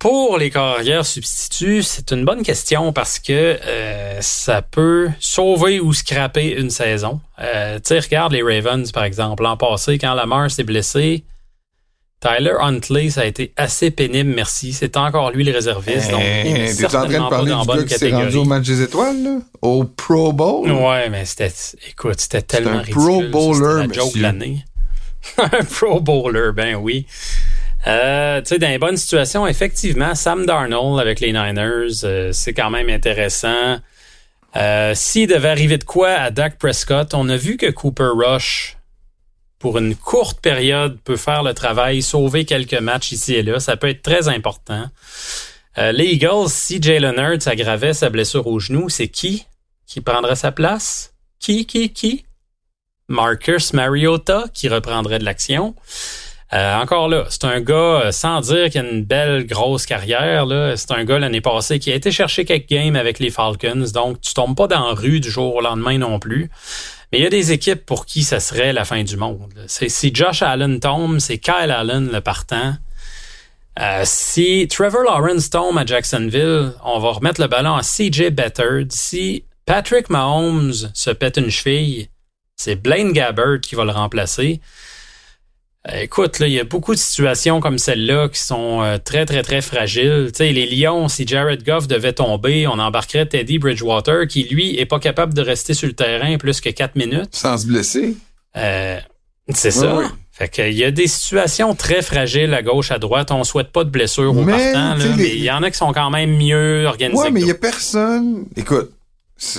Pour les carrières substituts, c'est une bonne question parce que euh, ça peut sauver ou scraper une saison. Euh, tu regarde les Ravens, par exemple. L'an passé, quand Lamar s'est blessé, Tyler Huntley, ça a été assez pénible, merci. C'est encore lui le réserviste. donc, il est Eh, T'es en train de parler du gars qui s'est rendu au match des étoiles, là? Au Pro Bowl? Ouais, mais c'était, écoute, c'était tellement un ridicule. Pro ça, Bowler, la joke de l'année. <laughs> un Pro Bowler, ben oui. Euh, tu sais, dans les bonnes situations, effectivement, Sam Darnold avec les Niners, euh, c'est quand même intéressant. Euh, S'il devait arriver de quoi à Dak Prescott, on a vu que Cooper Rush, pour une courte période, peut faire le travail, sauver quelques matchs ici et là. Ça peut être très important. Euh, les Eagles, si Jalen Hurts aggravait sa blessure au genou, c'est qui qui prendrait sa place? Qui, qui, qui? Marcus Mariota qui reprendrait de l'action. Euh, encore là, c'est un gars, euh, sans dire qu'il a une belle grosse carrière, là, c'est un gars l'année passée qui a été chercher quelques games avec les Falcons, donc tu tombes pas dans la rue du jour au lendemain non plus. Mais il y a des équipes pour qui ça serait la fin du monde. C'est si Josh Allen tombe, c'est Kyle Allen le partant. Euh, si Trevor Lawrence tombe à Jacksonville, on va remettre le ballon à CJ Bettard. Si Patrick Mahomes se pète une cheville, c'est Blaine Gabbert qui va le remplacer. Euh, écoute, là, il y a beaucoup de situations comme celle-là qui sont euh, très, très, très fragiles. Tu sais, les Lions, si Jared Goff devait tomber, on embarquerait Teddy Bridgewater, qui, lui, est pas capable de rester sur le terrain plus que quatre minutes. Sans se blesser. Euh, c'est ça. Fait qu'il y a des situations très fragiles à gauche, à droite. On souhaite pas de blessures au partant, là, mais il y en a qui sont quand même mieux organisés. Ouais, mais il y a personne. Écoute, tu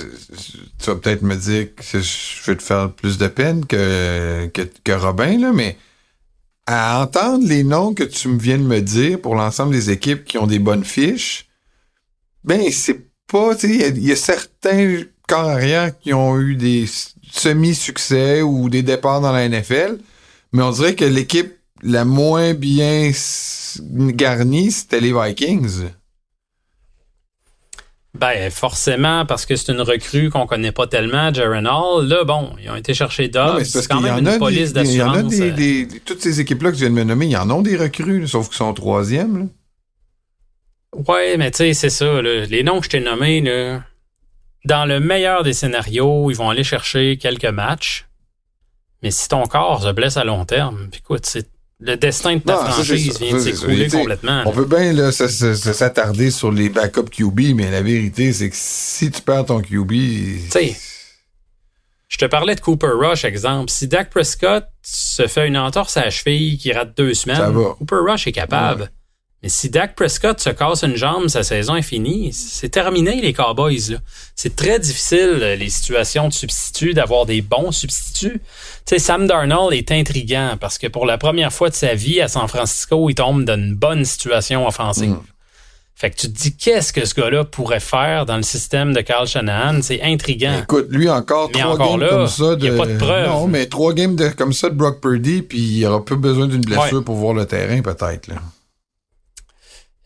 vas peut-être me dire que je vais te faire plus de peine que, que, que Robin, là, mais à entendre les noms que tu viens de me dire pour l'ensemble des équipes qui ont des bonnes fiches, ben c'est pas, tu il y, a certains carrières qui ont eu des semi-succès ou des départs dans la NFL, mais on dirait que l'équipe la moins bien garnie, c'était les Vikings. Ben, forcément, parce que c'est une recrue qu'on connaît pas tellement, Jaron Hall. Là, bon, ils ont été chercher Dobbs. C'est quand même une police d'assurance. Il y en a des, toutes ces équipes-là que tu viens de me nommer, ils en ont des recrues, sauf qu'ils sont troisième. Ouais, mais tu sais, c'est ça. Les noms que je t'ai nommés, là, dans le meilleur des scénarios, ils vont aller chercher quelques matchs. Mais si ton corps se blesse à long terme, écoute, c'est le destin de ta franchise vient de s'écrouler complètement. On peut bien s'attarder sur les backups QB, mais la vérité, c'est que si tu perds ton QB. sais, je te parlais de Cooper Rush, exemple. Si Dak Prescott se fait une entorse à la cheville qui rate deux semaines, Cooper Rush est capable. Mais si Dak Prescott se casse une jambe, sa saison est finie. C'est terminé, les Cowboys. C'est très difficile, les situations de substituts, d'avoir des bons substituts. Tu sais, Sam Darnold est intriguant parce que pour la première fois de sa vie à San Francisco, il tombe dans une bonne situation offensive. Mm. Fait que tu te dis, qu'est-ce que ce gars-là pourrait faire dans le système de Carl Shanahan? C'est intriguant. Écoute, lui, encore trois games comme ça. De... Il n'y a pas de preuve. Non, mais trois games de, comme ça de Brock Purdy, puis il aura peu besoin d'une blessure pour voir le terrain, peut-être.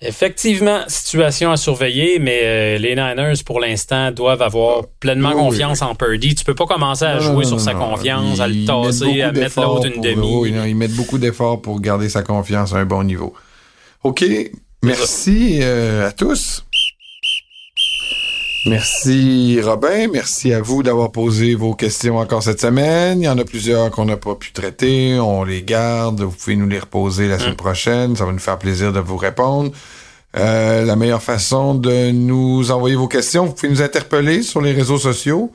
Effectivement, situation à surveiller, mais euh, les Niners, pour l'instant, doivent avoir pleinement confiance en Purdy. Tu peux pas commencer à jouer sur sa confiance, à le tasser, à mettre l'autre une demi. ils mettent beaucoup d'efforts pour garder sa confiance à un bon niveau. OK. Merci euh, à tous. Merci Robin, merci à vous d'avoir posé vos questions encore cette semaine. Il y en a plusieurs qu'on n'a pas pu traiter, on les garde, vous pouvez nous les reposer la semaine mm. prochaine, ça va nous faire plaisir de vous répondre. Euh, la meilleure façon de nous envoyer vos questions, vous pouvez nous interpeller sur les réseaux sociaux,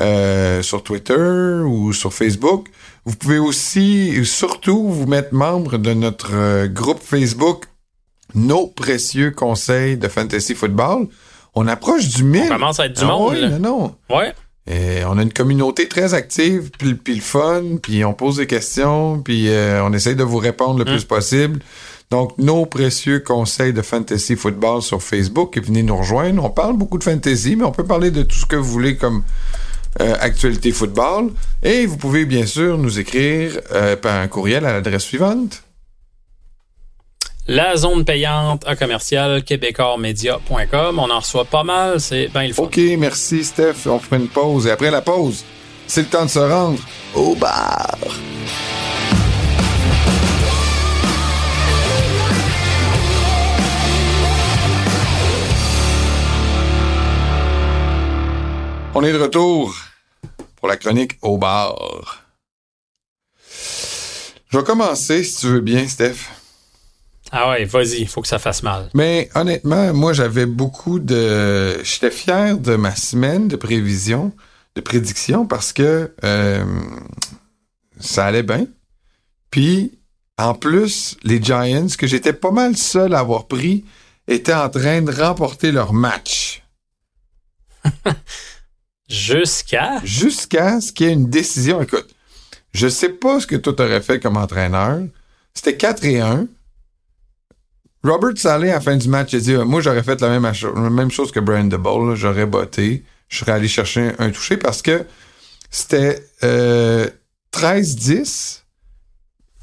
euh, sur Twitter ou sur Facebook. Vous pouvez aussi, surtout, vous mettre membre de notre euh, groupe Facebook Nos précieux conseils de fantasy football on approche du 1000. On commence à être du ah monde. Oui, non, non. Ouais. Et on a une communauté très active, puis, le fun, puis on pose des questions, puis euh, on essaye de vous répondre le mm. plus possible. Donc, nos précieux conseils de fantasy football sur Facebook, et venez nous rejoindre. On parle beaucoup de fantasy, mais on peut parler de tout ce que vous voulez comme euh, actualité football. Et vous pouvez bien sûr nous écrire euh, par un courriel à l'adresse suivante la zone payante à commercial québécoismedia.com. On en reçoit pas mal, c'est bien le fun. OK, merci Steph. On fait une pause et après la pause, c'est le temps de se rendre au bar. On est de retour pour la chronique au bar. Je vais commencer, si tu veux bien, Steph. Ah ouais, vas-y, il faut que ça fasse mal. Mais honnêtement, moi, j'avais beaucoup de... J'étais fier de ma semaine de prévision, de prédiction, parce que euh, ça allait bien. Puis, en plus, les Giants, que j'étais pas mal seul à avoir pris, étaient en train de remporter leur match. <laughs> Jusqu'à? Jusqu'à ce qu'il y ait une décision. Écoute, je sais pas ce que toi t'aurais fait comme entraîneur. C'était 4 et 1. Robert Saleh, à la fin du match, a dit Moi, j'aurais fait la même, même chose que Brian DeBall. J'aurais botté. Je serais allé chercher un, touché parce que c'était 13-10. Euh,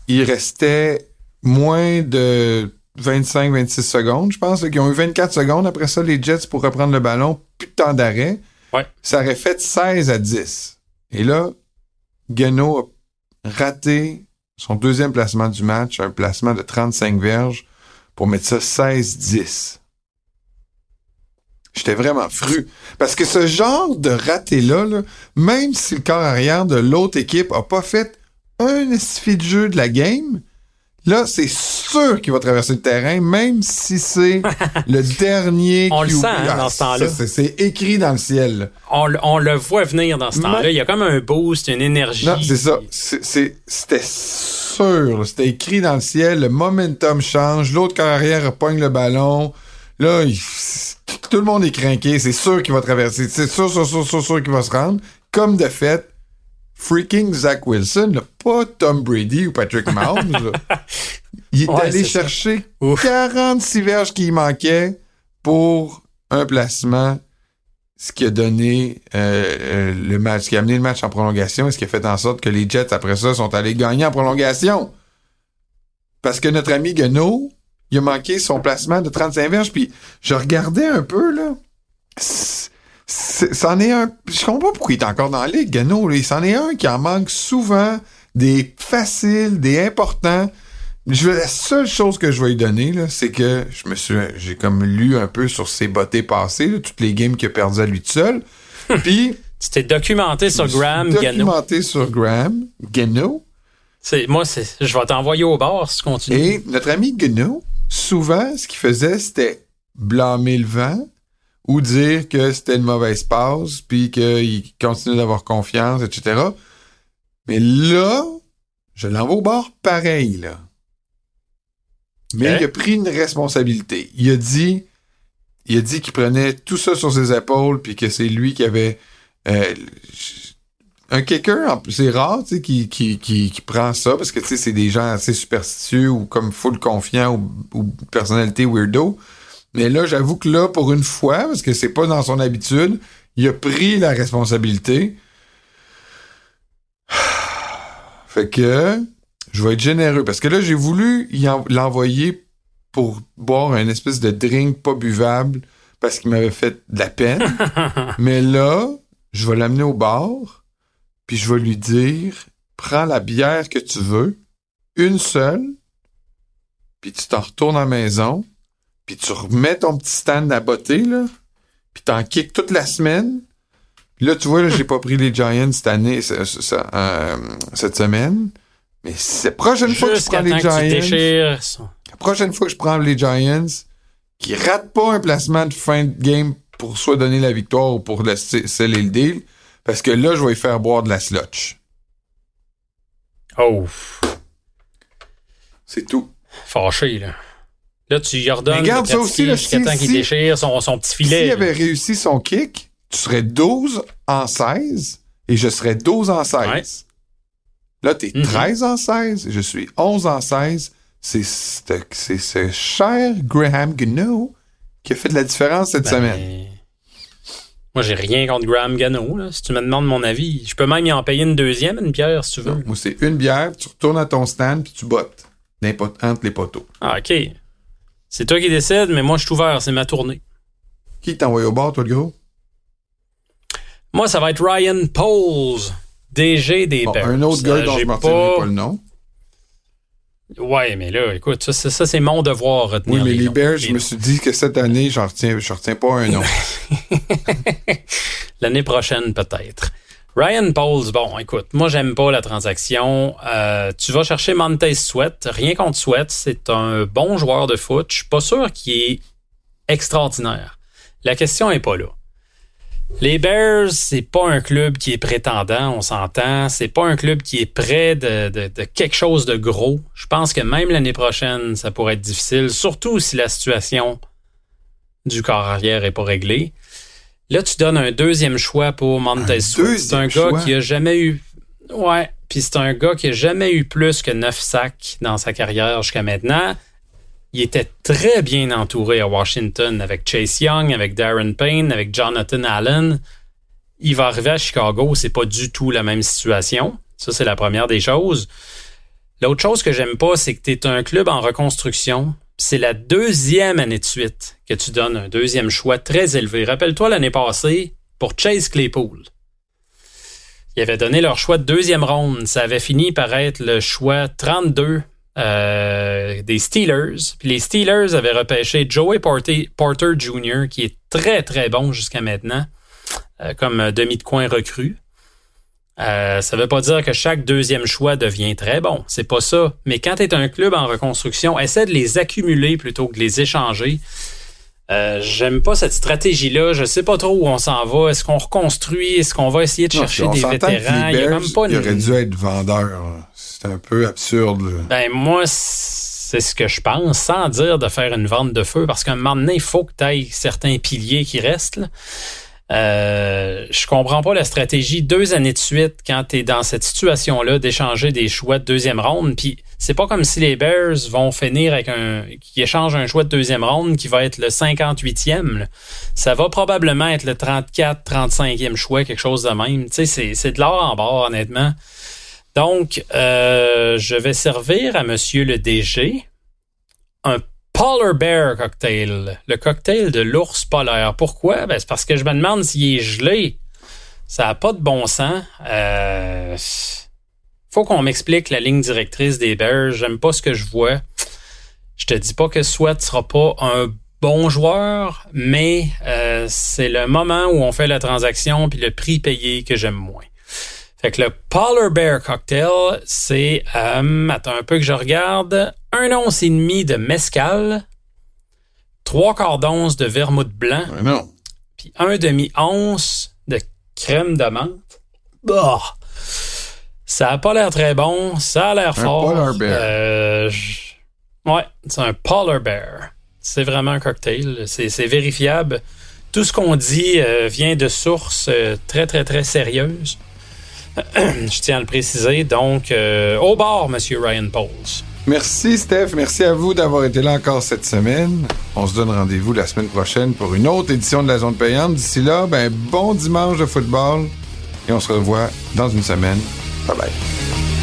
Il restait moins de 25-26 secondes, je pense. Ils ont eu 24 secondes après ça, les Jets, pour reprendre le ballon. Plus de temps d'arrêt. Ça aurait fait 16 à 10. Et là, Gano a raté son deuxième placement du match, un placement de 35 verges pour mettre ça 16-10. J'étais vraiment fru. Parce que ce genre de raté-là, même si le corps arrière de l'autre équipe a pas fait un estifi de jeu de la game, là, c'est sûr qu'il va traverser le terrain, même si c'est <laughs> le dernier On le sent, hein, Ah, dans ce temps-là. ça, C'est c'est écrit dans le ciel. là. On, le- on le voit venir dans ce temps-là. Il y a comme un boost, une énergie. Non, c'est ça. C'est- c'est- C'était sûr. là. C'était écrit dans le ciel. Le momentum change. L'autre carrière pogne le ballon. Là, il- tout le monde est craqué. C'est sûr qu'il va traverser. C'est sûr, sûr, sûr, sûr, sûr qu'il va se rendre. Comme de fait, freaking Zach Wilson, pas Tom Brady ou Patrick Mahomes. Il est Ouais, allé chercher Ouf. 46 verges qu'il manquait pour un placement ce qui a donné euh, euh, le match, ce qui a amené le match en prolongation et ce qui a fait en sorte que les Jets, après ça, sont allés gagner en prolongation. Parce que notre ami Guenot, il a manqué son placement de 35 verges, puis je regardais un peu, là. C'en est un. Je comprends pas pourquoi il est encore dans la ligue. Il s'en est un qui en manque souvent, des faciles, des importants. Je, la seule chose que je vais lui donner, là, c'est que je me suis, j'ai comme lu un peu sur ses bottées passées, là, toutes les games qu'il a perdues à lui tout seul. Puis, Tu t'es documenté sur Graham Gano. documenté sur Graham, Gano, C'est, moi, c'est, je vais t'envoyer au bord si tu continues. et notre ami Gano, souvent, ce qu'il faisait, c'était blâmer le vent ou dire que c'était une mauvaise passe, puis qu'il continue d'avoir confiance, etc. Mais là, je l'envoie au bord pareil, là. Mais Ok. il a pris une responsabilité. Il a dit, il a dit qu'il prenait tout ça sur ses épaules, puis que c'est lui qui avait euh, un kicker. C'est rare, tu sais, qui, qui, qui, qui prend ça parce que tu sais, c'est des gens assez superstitieux ou comme full confiants ou, ou personnalité weirdo. Mais là, j'avoue que là, pour une fois, parce que c'est pas dans son habitude, il a pris la responsabilité. <sighs> Fait que je vais être généreux parce que là, j'ai voulu l'envoyer pour boire un espèce de drink pas buvable parce qu'il m'avait fait de la peine. <laughs> Mais là, je vais l'amener au bar, puis je vais lui dire prends la bière que tu veux, une seule, puis tu t'en retournes à la maison, puis tu remets ton petit stand à botter, là, puis t'en kicks toute la semaine. Là, tu vois, là, j'ai pas pris les Giants cette année, ce- ce- ce- euh, cette semaine. Mais c'est la prochaine fois que je prends les Giants, la prochaine fois que je prends les Giants, qui ratent pas un placement de fin de game pour soit donner la victoire ou pour le sc- sceller le deal, parce que là, je vais y faire boire de la slotch. Oh, C'est tout. fâché, là. Là, tu y ordonnes regarde de ça aussi, jusqu'à si- temps qu'il si- déchire son, son petit S'il filet. avait réussi son kick, tu serais 12 en 16 et je serais 12 en 16. Ouais. Là, t'es Mhm. 13 en 16, je suis 11 en 16. C'est ce- cher Graham Gano qui a fait de la différence cette Ben, semaine. Moi, j'ai rien contre Graham Gano. Là. Si tu me demandes mon avis, je peux même y en payer une deuxième, une bière, si tu veux. Non, moi, c'est une bière, tu retournes à ton stand puis tu bottes n'importe- entre les poteaux. Ah, OK. C'est toi qui décides, mais moi, je suis ouvert. C'est ma tournée. Qui t'a envoyé au bar, toi, le gros? Moi, ça va être Ryan Poles, DG des Bon, Bears. un autre gars Euh, dont je ne retiendrai pas le nom. Ouais, mais là, écoute, ça, c'est- ça, c'est mon devoir retenir Oui, mais les noms. Bears, je Les me suis dit que cette année, j'en retiens, je retiens pas un nom. <laughs> L'année prochaine, peut-être. Ryan Poles, bon, écoute, moi, j'aime pas la transaction. Euh, tu vas chercher Montez Sweat. Rien contre Sweat. C'est un bon joueur de foot. Je suis pas sûr qu'il est extraordinaire. La question est pas là. Les Bears, c'est pas un club qui est prétendant, on s'entend. C'est pas un club qui est près de, de- de quelque chose de gros. Je pense que même l'année prochaine, ça pourrait être difficile, surtout si la situation du corps arrière est pas réglée. Là, tu donnes un deuxième choix pour Montez Sweat. C'est un gars choix? qui a jamais eu. Ouais. Puis c'est un gars qui a jamais eu plus que neuf sacs dans sa carrière jusqu'à maintenant. Il était très bien entouré à Washington avec Chase Young, avec Darren Payne, avec Jonathan Allen. Il va arriver à Chicago, c'est pas du tout la même situation. Ça, c'est la première des choses. L'autre chose que j'aime pas, c'est que tu es un club en reconstruction. C'est la deuxième année de suite que tu donnes un deuxième choix très élevé. Rappelle-toi l'année passée, pour Chase Claypool. Ils avaient donné leur choix de deuxième ronde. Ça avait fini par être le choix 32 euh, des Steelers. Puis les Steelers avaient repêché Joey Porter, Jr., qui est très, très bon jusqu'à maintenant, euh, comme euh, demi de coin recru. Euh, ça veut pas dire que chaque deuxième choix devient très bon. C'est pas ça. Mais quand tu es un club en reconstruction, essaie de les accumuler plutôt que de les échanger. Euh, J'aime pas cette stratégie-là. Je sais pas trop où on s'en va. Est-ce qu'on reconstruit? Est-ce qu'on va essayer de chercher des vétérans? Il, y a même pas il aurait dû être vendeur. C'est un peu absurde. Ben moi, c'est ce que je pense, sans dire de faire une vente de feu, parce qu'à un moment donné, il faut que tu ailles certains piliers qui restent. Là. Euh, je comprends pas la stratégie deux années de suite quand tu es dans cette situation-là d'échanger des choix de deuxième ronde. Puis c'est pas comme si les Bears vont finir avec un qui échange un choix de deuxième ronde qui va être le 58e. Ça va probablement être le 34, 35e choix, quelque chose de même. Tu sais, c'est de l'or en bord, honnêtement. Donc, euh, je vais servir à Monsieur le DG Polar Bear cocktail, le cocktail de l'ours polaire. Pourquoi? Ben, c'est parce que je me demande s'il est gelé. Ça n'a pas de bon sens. Euh, faut qu'on m'explique la ligne directrice des Bears. J'aime pas ce que je vois. Je te dis pas que soit tu seras pas un bon joueur, mais euh, c'est le moment où on fait la transaction puis le prix payé que j'aime moins. Fait que le Polar Bear Cocktail, c'est, euh, attends un peu que je regarde, un once et demi de mescal, trois quarts d'once de vermouth blanc, non. puis un demi-once de crème de menthe. Bah! Ça a pas l'air très bon, ça a l'air fort. Polar Bear. Euh, ouais, c'est un Polar Bear. C'est vraiment un cocktail, c'est vérifiable. Tout ce qu'on dit euh, vient de sources euh, très, très, très sérieuses. <clears throat> Je tiens à le préciser. Donc, euh, au bord, Monsieur Ryan Pauls. Merci, Steph. Merci à vous d'avoir été là encore cette semaine. On se donne rendez-vous la semaine prochaine pour une autre édition de la zone payante. D'ici là, ben, bon dimanche de football et on se revoit dans une semaine. Bye bye.